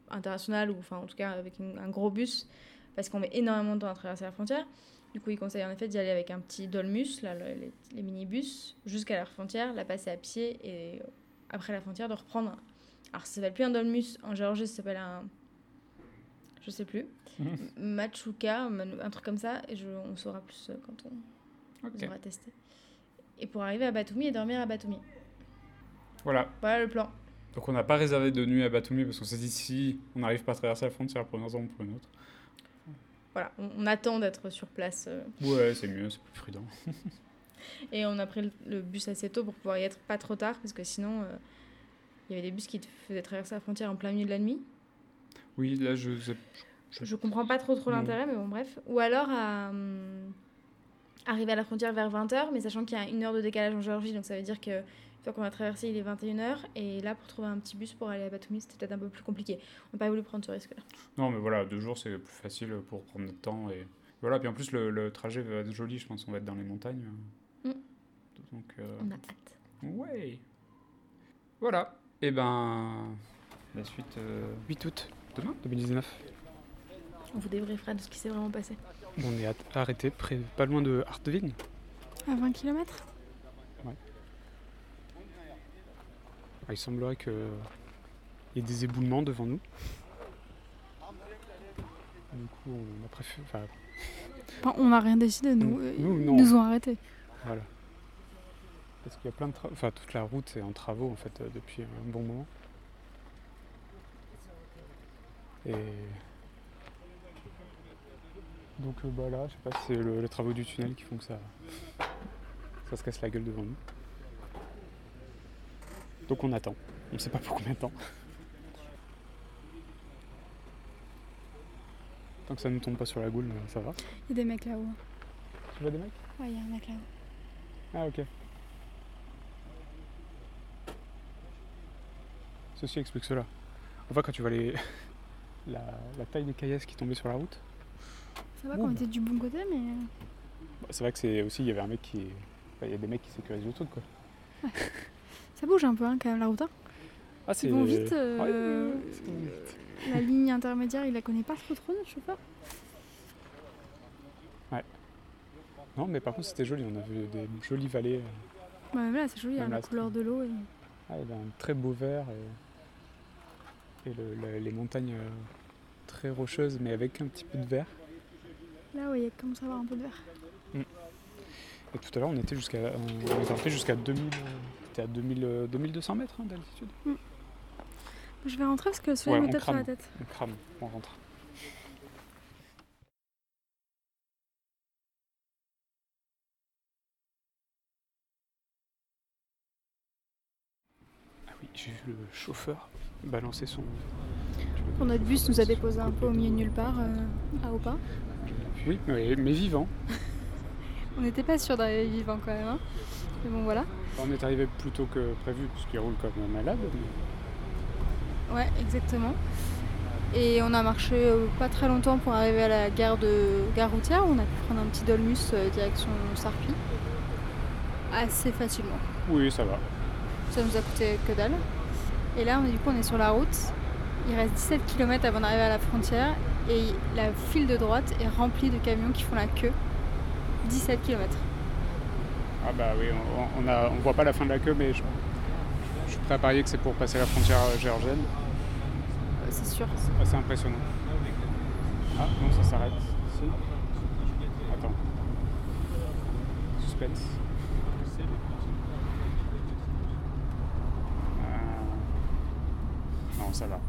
internationale, ou enfin en tout cas avec une- un gros bus, parce qu'on met énormément de temps à traverser la frontière. Du coup, il conseille en effet d'y aller avec un petit dolmus, là, le- les, les minibus, jusqu'à la frontière, la passer à pied et euh, après la frontière de reprendre. Alors, ça s'appelle plus un dolmus en Géorgie, ça s'appelle un. Je sais plus. Mhm. Machuka, man- un truc comme ça, et je, on saura plus euh, quand on, Ok. on aura testé. Et pour arriver à Batumi et dormir à Batumi. Voilà. Voilà le plan. Donc, on n'a pas réservé de nuit à Batumi parce qu'on s'est dit si on n'arrive pas à traverser la frontière pour une raison ou pour une autre. Voilà, on, on attend d'être sur place. euh, Ouais, c'est mieux, c'est plus prudent. et on a pris le, le bus assez tôt pour pouvoir y être pas trop tard, parce que sinon, euh, il y avait des bus qui te faisaient traverser la frontière en plein milieu de la nuit. Oui, là, je sais. Je, je comprends pas trop trop l'intérêt, mais bon, bref. Ou alors à hum, arriver à la frontière vers 20h, mais sachant qu'il y a une heure de décalage en Géorgie, donc ça veut dire que une fois qu'on a traversé, il est 21h, et là, pour trouver un petit bus pour aller à Batumi, c'était peut-être un peu plus compliqué. On n'a pas voulu prendre ce risque-là. Non, mais voilà, deux jours, c'est plus facile pour prendre notre temps. Et voilà, puis en plus, le, le trajet va être joli, je pense. On va être dans les montagnes. Mm. Donc, euh, On a hâte. ouais. Voilà. Et ben. La suite. euh, 8 août Demain 2019. On vous débriefera de ce qui s'est vraiment passé. On est arrêté près, pas loin de Artevin. À 20 km Ah, il semblerait qu'il y ait des éboulements devant nous. Du coup, on a préféré. Enfin, Enfin, on n'a rien décidé, nous. Nous- euh, nous, nous ont arrêtés. voilà. Parce qu'il y a plein de travaux. Enfin, toute la route est en travaux en fait euh, depuis un bon moment. Et. Donc euh, bah là, je sais pas si c'est le- les travaux du tunnel qui font que ça. Ça se casse la gueule devant nous. Donc on attend. On ne sait pas pour combien de temps. Tant que ça ne nous tombe pas sur la goule, euh, ça va. Il y a des mecs là-haut. Tu vois des mecs? Ouais, il y a un mec là-haut. Ah ok. Ceci explique cela. Enfin quand tu vois les... la, la taille des caillasses qui tombaient sur la route, Ça va qu'on était du bon côté, mais. euh, bah, c'est vrai que c'est aussi il y avait un mec qui... enfin, il y a des mecs qui sécurisent le truc quoi. Ça Ça bouge un peu hein, quand même la route. hein. Ah, Ils vont vite. Ouais, euh, ouais, ouais, c'est bon, vite. La ligne intermédiaire, il la connaît pas trop trop, notre chauffeur. Non, mais par contre, c'était joli. On a vu des jolies vallées. Bah, même là, c'est joli, Même la là, couleur de l'eau. et- Ah, il y a un très beau vert et, et le- le- les montagnes euh, très rocheuses, mais avec un petit peu de vert. Là, oui, il commence à avoir un peu de vert. Et tout à l'heure, on était jusqu'à on jusqu'à 2000, euh, à 2000, euh, 2200 mètres hein, d'altitude. Je vais rentrer parce que le soleil Ouais, me tape sur la tête. On crame, on rentre. Ah oui, j'ai vu le chauffeur balancer son. Bon, notre bus nous a déposé un peu au milieu de nulle part, euh, à Opa. Oui, mais, mais vivant. On n'était pas sûr d'arriver vivant quand même. hein. Mais bon, voilà. On est arrivé plus tôt que prévu, puisqu'il roule comme un malade. mais- Ouais, exactement. Et on a marché euh, pas très longtemps pour arriver à la gare de gare routière. On a pu prendre un petit dolmus euh, direction Sarpi. Assez facilement. Oui, ça va. Ça nous a coûté que dalle. Et là, on est, du coup, on est sur la route. Il reste 17 km avant d'arriver à la frontière. Et la file de droite est remplie de camions qui font la queue. 17 km. Ah bah oui, on, on, a, on voit pas la fin de la queue, mais je, je suis prêt à parier que c'est pour passer la frontière euh, géorgienne. C'est sûr. C'est assez impressionnant. Ah non, ça s'arrête. Attends. Suspense. Non, ça va.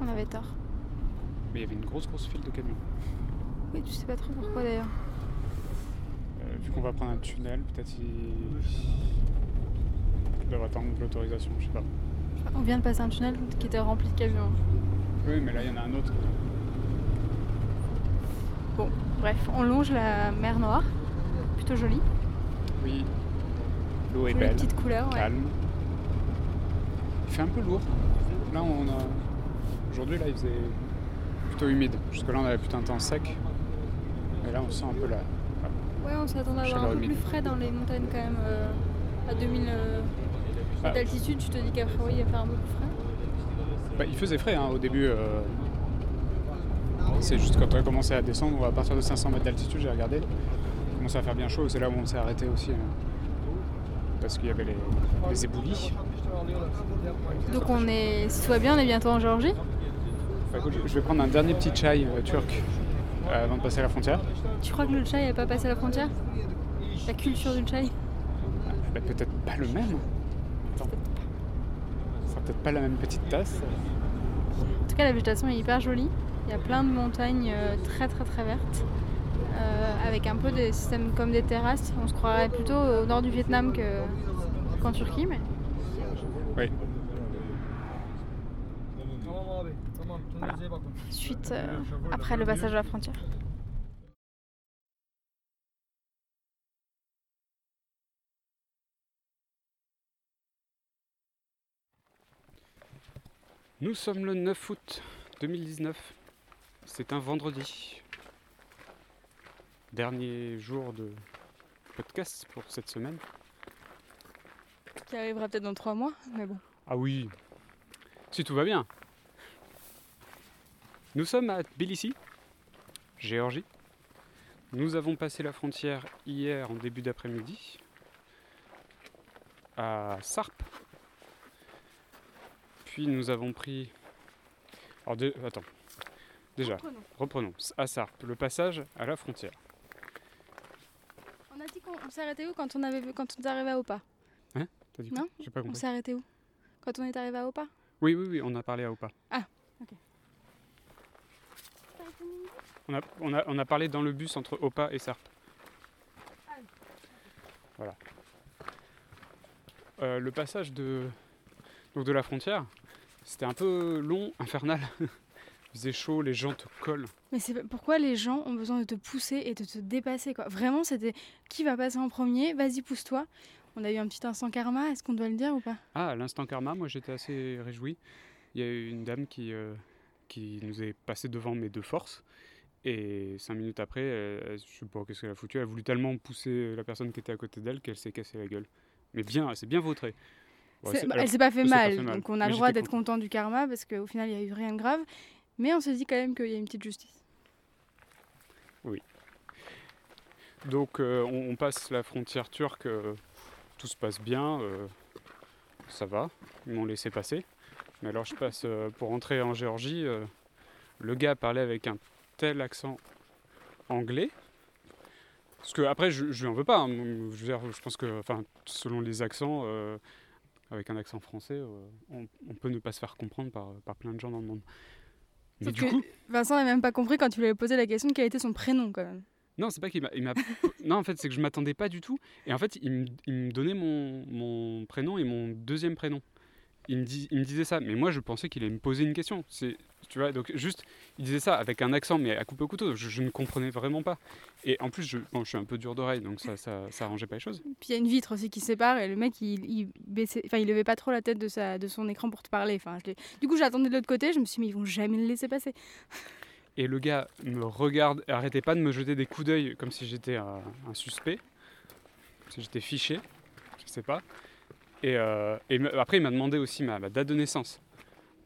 On avait tort. Mais il y avait une grosse, grosse file de camions. Oui, tu sais pas trop pourquoi d'ailleurs. Euh, vu qu'on va prendre un tunnel, peut-être ils... ils doivent attendre l'autorisation, je sais pas. On vient de passer un tunnel qui était rempli de camions. Oui, mais là, il y en a un autre. Bon, bref, on longe la mer Noire. Plutôt jolie. Oui. L'eau est belle. petite couleur, ouais. calme. Il fait un peu lourd. Là, on a. Aujourd'hui, là, il faisait plutôt humide. Jusque-là, on avait plutôt un temps sec. Et là, on sent un peu la. Ouais, on s'attendait à avoir un peu plus frais dans les montagnes quand même. euh, à 2000 euh, Ah. d'altitude, tu te dis qu'après, oui, il va faire un peu plus frais. Bah, il faisait frais hein, au début. euh, C'est juste quand on a commencé à descendre, à partir de 500 mètres d'altitude, j'ai regardé. Il commençait à faire bien chaud. C'est là où on s'est arrêté aussi. hein, parce qu'il y avait les, les éboulis. Donc on est, si tout va bien, on est bientôt en Géorgie. Écoute, je vais prendre un dernier petit chai euh, turc euh, avant de passer la frontière. Tu crois que le chai n'a pas passé la frontière? La culture du chai? Bah, peut-être pas le même. Attends. Peut-être pas la même petite tasse. En tout cas, la végétation est hyper jolie. Il y a plein de montagnes euh, très très très vertes. euh, avec un peu des systèmes comme des terrasses. On se croirait plutôt au nord du Vietnam que- qu'en Turquie. Mais Oui. Voilà. Suite euh, après le passage de la frontière. Nous sommes le 9 août 2019. C'est un vendredi. Dernier jour de podcast pour cette semaine. Qui arrivera peut-être dans trois mois, mais bon. Ah oui, si tout va bien. Nous sommes à Tbilissi, Géorgie. Nous avons passé la frontière hier en début d'après-midi à Sarp. Puis nous avons pris. Alors, dé- attends. Déjà, reprenons. À Sarp, le passage à la frontière. On a dit qu'on s'est arrêté où quand on, avait, quand on est arrivé à Opa? T'as dit quoi? Non? J'ai pas On s'est arrêté où? Quand on est arrivé à Opa? Oui, oui, oui, on a parlé à Opa. Ok. On a, on, a, on a parlé dans le bus entre Opa et Sarp. Voilà. Euh, le passage de, donc de la frontière, c'était un peu long, infernal. Il faisait chaud, les gens te collent. Mais c'est pourquoi les gens ont besoin de te pousser et de te dépasser quoi. Vraiment, c'était qui va passer en premier? Vas-y, pousse-toi. On a eu un petit instant karma. Est-ce qu'on doit le dire ou pas? Ah, l'instant karma, moi j'étais assez réjoui. Il y a eu une dame qui, euh, qui nous est passée devant mes deux forces. Et cinq minutes après, elle- je sais pas qu'est-ce qu'elle a foutu, elle a voulu tellement pousser la personne qui était à côté d'elle qu'elle s'est cassée la gueule. Mais bien, c'est bien vautré. Alors, elle s'est pas fait elle s'est pas mal, fait mal. donc on a Mais le droit d'être content du karma parce qu'au final il y a eu rien de grave. Mais on se dit quand même qu'il y a une petite justice. Donc euh, on, on passe la frontière turque, euh, tout se passe bien, euh, ça va, ils m'ont laissé passer. Mais alors je passe euh, pour entrer en Géorgie, euh, le gars parlait avec un tel accent anglais. Parce que après je, je lui en veux pas, hein, je, veux dire, je pense que enfin, selon les accents, euh, avec un accent français, euh, on, on peut ne pas se faire comprendre par, par plein de gens dans le monde. Mais Sauf du que coup, Vincent n'a même pas compris quand tu lui avais posé la question quel était son prénom quand même. Non, c'est pas qu'il m'a. non, en fait, c'est que je m'attendais pas du tout. Et en fait, il me, il me donnait mon, mon prénom et mon deuxième prénom. Il me, dis- il me disait ça. Mais moi, je pensais qu'il allait me poser une question. C'est, tu vois, donc juste, il disait ça avec un accent, mais à couper au couteau. Je, je ne comprenais vraiment pas. Et en plus, je, bon, je suis un peu dur d'oreille, donc ça, ça, ça arrangeait pas les choses. Puis il y a une vitre aussi qui sépare et le mec il, il baissait, enfin il levait pas trop la tête de, sa, de son écran pour te parler. Enfin, je l'ai- du coup j'attendais de l'autre côté, je me suis dit mais ils vont jamais le laisser passer. Et le gars me regarde, arrêtait pas de me jeter des coups d'œil comme si j'étais un, un suspect, comme si j'étais fiché, je sais pas. Et, euh, et après, il m'a demandé aussi ma, ma date de naissance.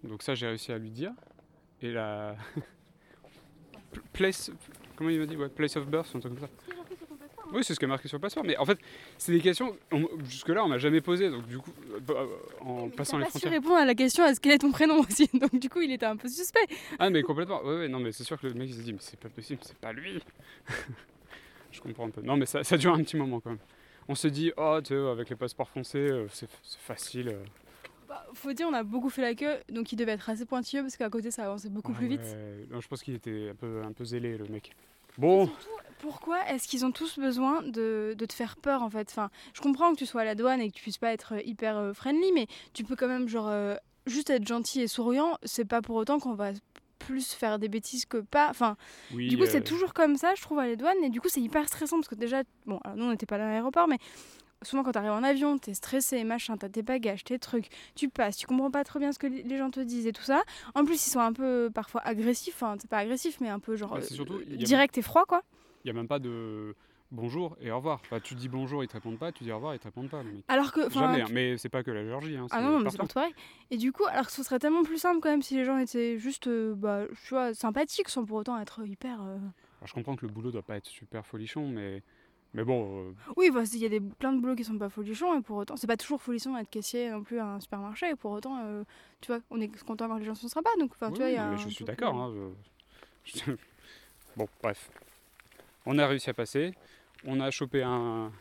Donc ça, j'ai réussi à lui dire. Et la place, comment il m'a dit, ouais, place of birth, un truc comme ça. Oui, c'est ce qui est marqué sur le passeport. Mais en fait, c'est des questions on- jusque-là on m'a jamais posé. Donc du coup, euh, en passant il les pas frontières. répondre à la question est-ce quel est ton prénom aussi? Donc du coup il était un peu suspect. Ah mais complètement, ouais, ouais, non mais c'est sûr que le mec il s'est dit mais c'est pas possible, c'est pas lui. je comprends un peu. Non mais ça, ça dure un petit moment quand même. On se dit oh tu sais avec les passeports français euh, c'est facile. euh. Bah, faut dire on a beaucoup fait la queue donc il devait être assez pointilleux parce qu'à côté ça avançait beaucoup plus vite. Non je pense qu'il était un peu, un peu zélé le mec. Bon, Pourquoi est-ce qu'ils ont tous besoin de, de te faire peur en fait? Enfin, Je comprends que tu sois à la douane et que tu puisses pas être euh, hyper euh, friendly, mais tu peux quand même genre euh, juste être gentil et souriant. C'est pas pour autant qu'on va plus faire des bêtises que pas. Enfin, oui. du coup, euh, c'est toujours comme ça, je trouve, à la douane. Et du coup, c'est hyper stressant parce que déjà, bon, alors nous on n'était pas dans l'aéroport, mais souvent quand t'arrives en avion, t'es stressé, machin, t'as tes bagages, tes trucs, tu passes, tu comprends pas trop bien ce que les les gens te disent et tout ça. En plus, ils sont un peu parfois agressifs, enfin, c'est pas agressif, mais un peu genre Bah, euh, surtout, a- direct et froid quoi. Il y a même pas de bonjour et au revoir. Enfin, tu dis bonjour ils te répondent pas, tu dis au revoir ils te répondent pas mec. Alors que, Jamais, hein, mais c'est pas que la Géorgie. Hein, Ah non, mais c'est partout. pareil. Et du coup, alors que ce serait tellement plus simple quand même si les gens étaient juste, euh, bah, tu vois, sympathiques sans pour autant être hyper. euh, Alors, je comprends que le boulot doit pas être super folichon, mais mais bon. euh, Oui, bah, il y a des, plein de boulots qui sont pas folichons et pour autant, c'est pas toujours folichon d'être caissier non plus à un supermarché et pour autant, tu vois, on est content quand les gens sont sympas. Donc, Oui, tu vois, il y non, a mais un je suis d'accord. hein, je- bon, bref. On a réussi à passer. On a chopé un,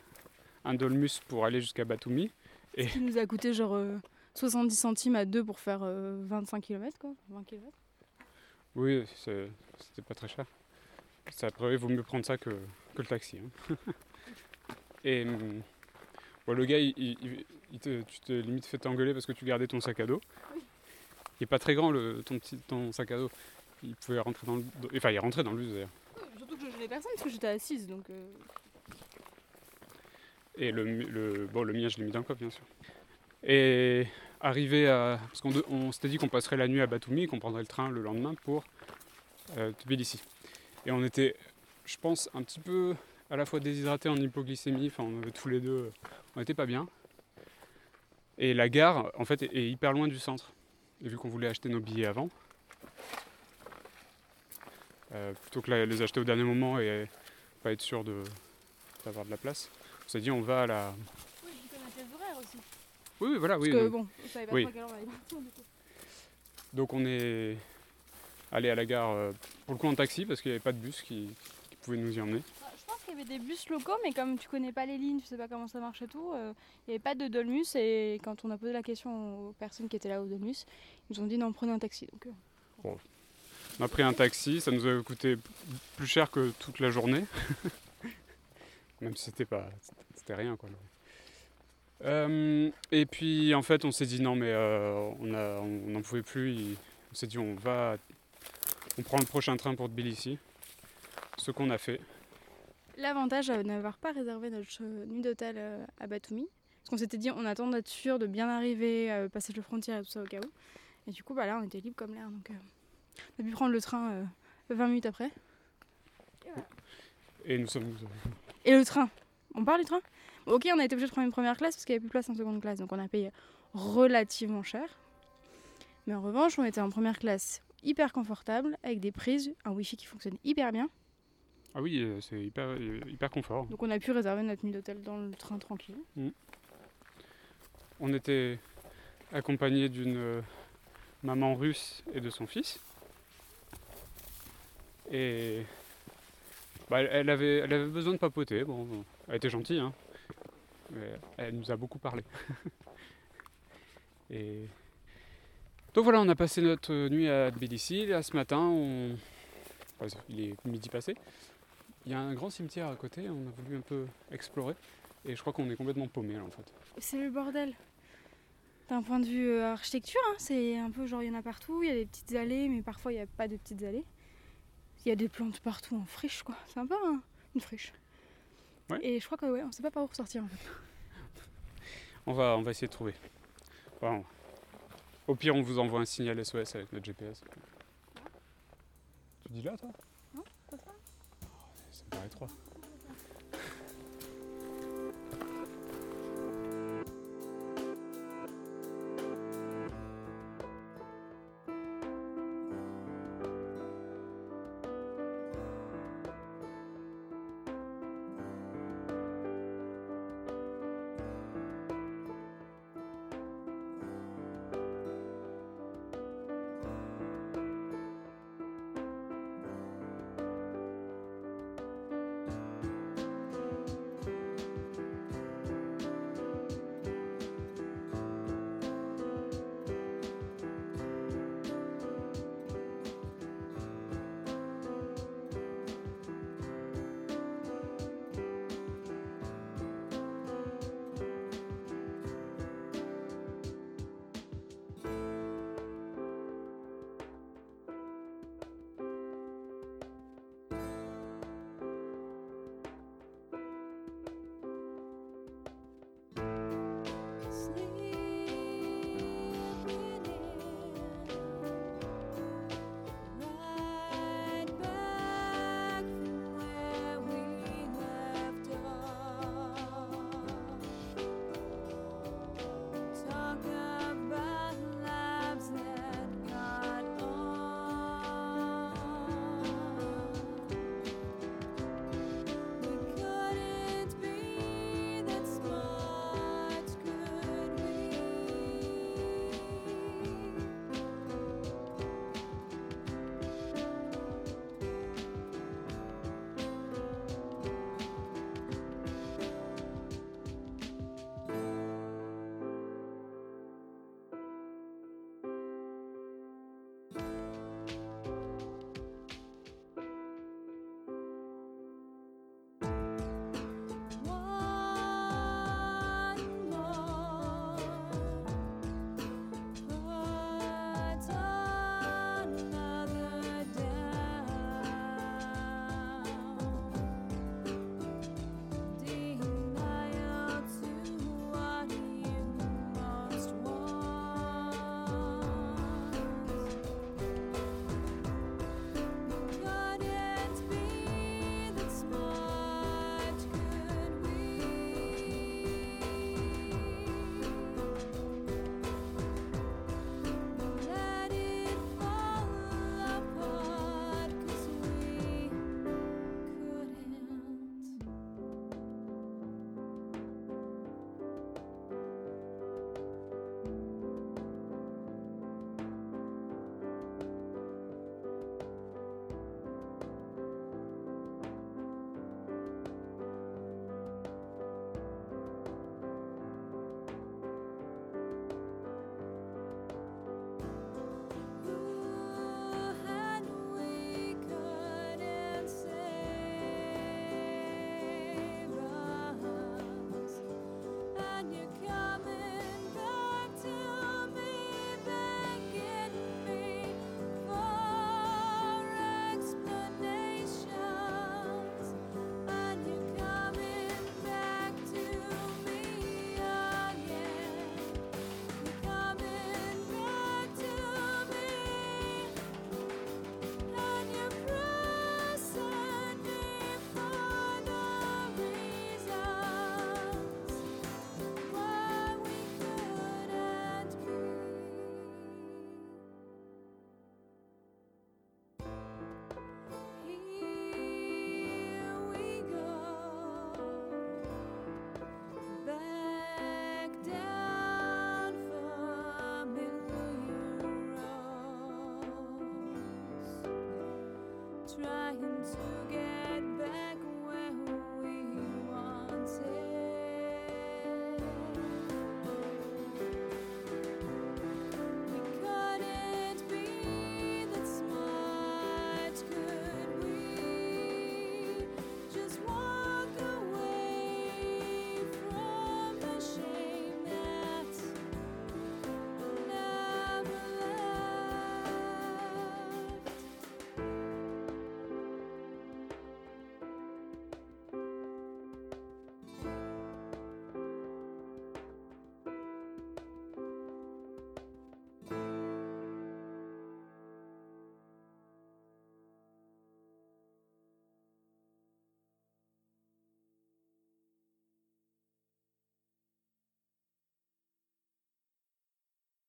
un dolmus pour aller jusqu'à Batumi. Ce qui nous a coûté genre euh, 70 centimes à deux pour faire euh, 25 km, quoi. 20 km. Oui, c'était pas très cher. C'est après, il vaut mieux prendre ça que, que le taxi. hein. Et bon, le gars, il, il- il te, tu te limite fait t'engueuler parce que tu gardais ton sac à dos. Il est pas très grand le, ton, petit, ton sac à dos. Il pouvait rentrer dans le. Enfin, il rentrait dans le bus d'ailleurs. surtout que je gênais personne parce que j'étais assise, donc. euh, Et le, bon, le mien, je l'ai mis dans le coffre, bien sûr. Et arrivé à. Parce qu'on s'était dit qu'on passerait la nuit à Batumi qu'on prendrait le train le lendemain pour euh, Tbilissi. Et on était, je pense, un petit peu à la fois déshydratés en hypoglycémie. Enfin, on avait tous les deux. On n'était pas bien. Et la gare, en fait, est, hyper loin du centre. Et vu qu'on voulait acheter nos billets avant, euh, plutôt que les acheter au dernier moment et pas être sûr d'avoir de la place, on s'est dit on va à la. Oui, tu connais les horaires aussi. Oui, oui, voilà, oui. Parce que donc- bon, on savait pas Oui. quelle heure on allait partir, du coup. Donc on est allé à la gare euh, pour le coup en taxi parce qu'il n'y avait pas de bus qui, qui pouvait nous y emmener. Ah, Je pense qu'il y avait des bus locaux, mais comme tu connais pas les lignes, tu sais pas comment ça marche et tout, euh, il n'y avait pas de Dolmus. Et quand on a posé la question aux personnes qui étaient là au Dolmus, ils nous ont dit non, prenez un taxi. Donc, euh, On a pris un taxi, ça nous a coûté plus cher que toute la journée. Même si c'était pas, c'était rien quoi. Euh, et puis en fait on s'est dit non mais euh, on a, on n'en pouvait plus. Il- on s'est dit on va, on prend le prochain train pour Tbilissi. Ce qu'on a fait. L'avantage à n'avoir pas réservé notre nuit d'hôtel euh, à Batumi, parce qu'on s'était dit on attend d'être sûr de bien arriver, euh, passer le frontière et tout ça au cas où. Et du coup, bah là, on était libre comme l'air. Donc, on a pu prendre le train euh, 20 minutes après. Et nous sommes. Et le train On parle du train? Ok, on a été obligé de prendre une première classe parce qu'il n'y avait plus de place en seconde classe. Donc on a payé relativement cher. Mais en revanche, on était en première classe hyper confortable, avec des prises, un Wi-Fi qui fonctionne hyper bien. Ah oui, euh, c'est hyper, euh, hyper confort. Donc on a pu réserver notre nuit d'hôtel dans le train tranquille. On était accompagné d'une euh, maman russe et de son fils. Et bah, elle, avait, besoin de papoter. Bon, elle était gentille, hein. Elle nous a beaucoup parlé. donc voilà, on a passé notre nuit à Tbilissi. Là, ce matin, on... il est midi passé. Il y a un grand cimetière à côté. On a voulu un peu explorer. Et je crois qu'on est complètement paumé là en fait. C'est le bordel. D'un point de vue euh, architecture, hein, c'est un peu genre il y en a partout, il y a des petites allées, mais parfois il n'y a pas de petites allées. Il y a des plantes partout en friche, quoi. C'est un peu un- une friche. Ouais. Et je crois que ouais, on sait pas par où ressortir en fait. On va, on va essayer de trouver. Enfin, au pire, on vous envoie un signal SOS avec notre GPS. Tu dis là, toi? Non, pas ça. Ça me paraît étroit.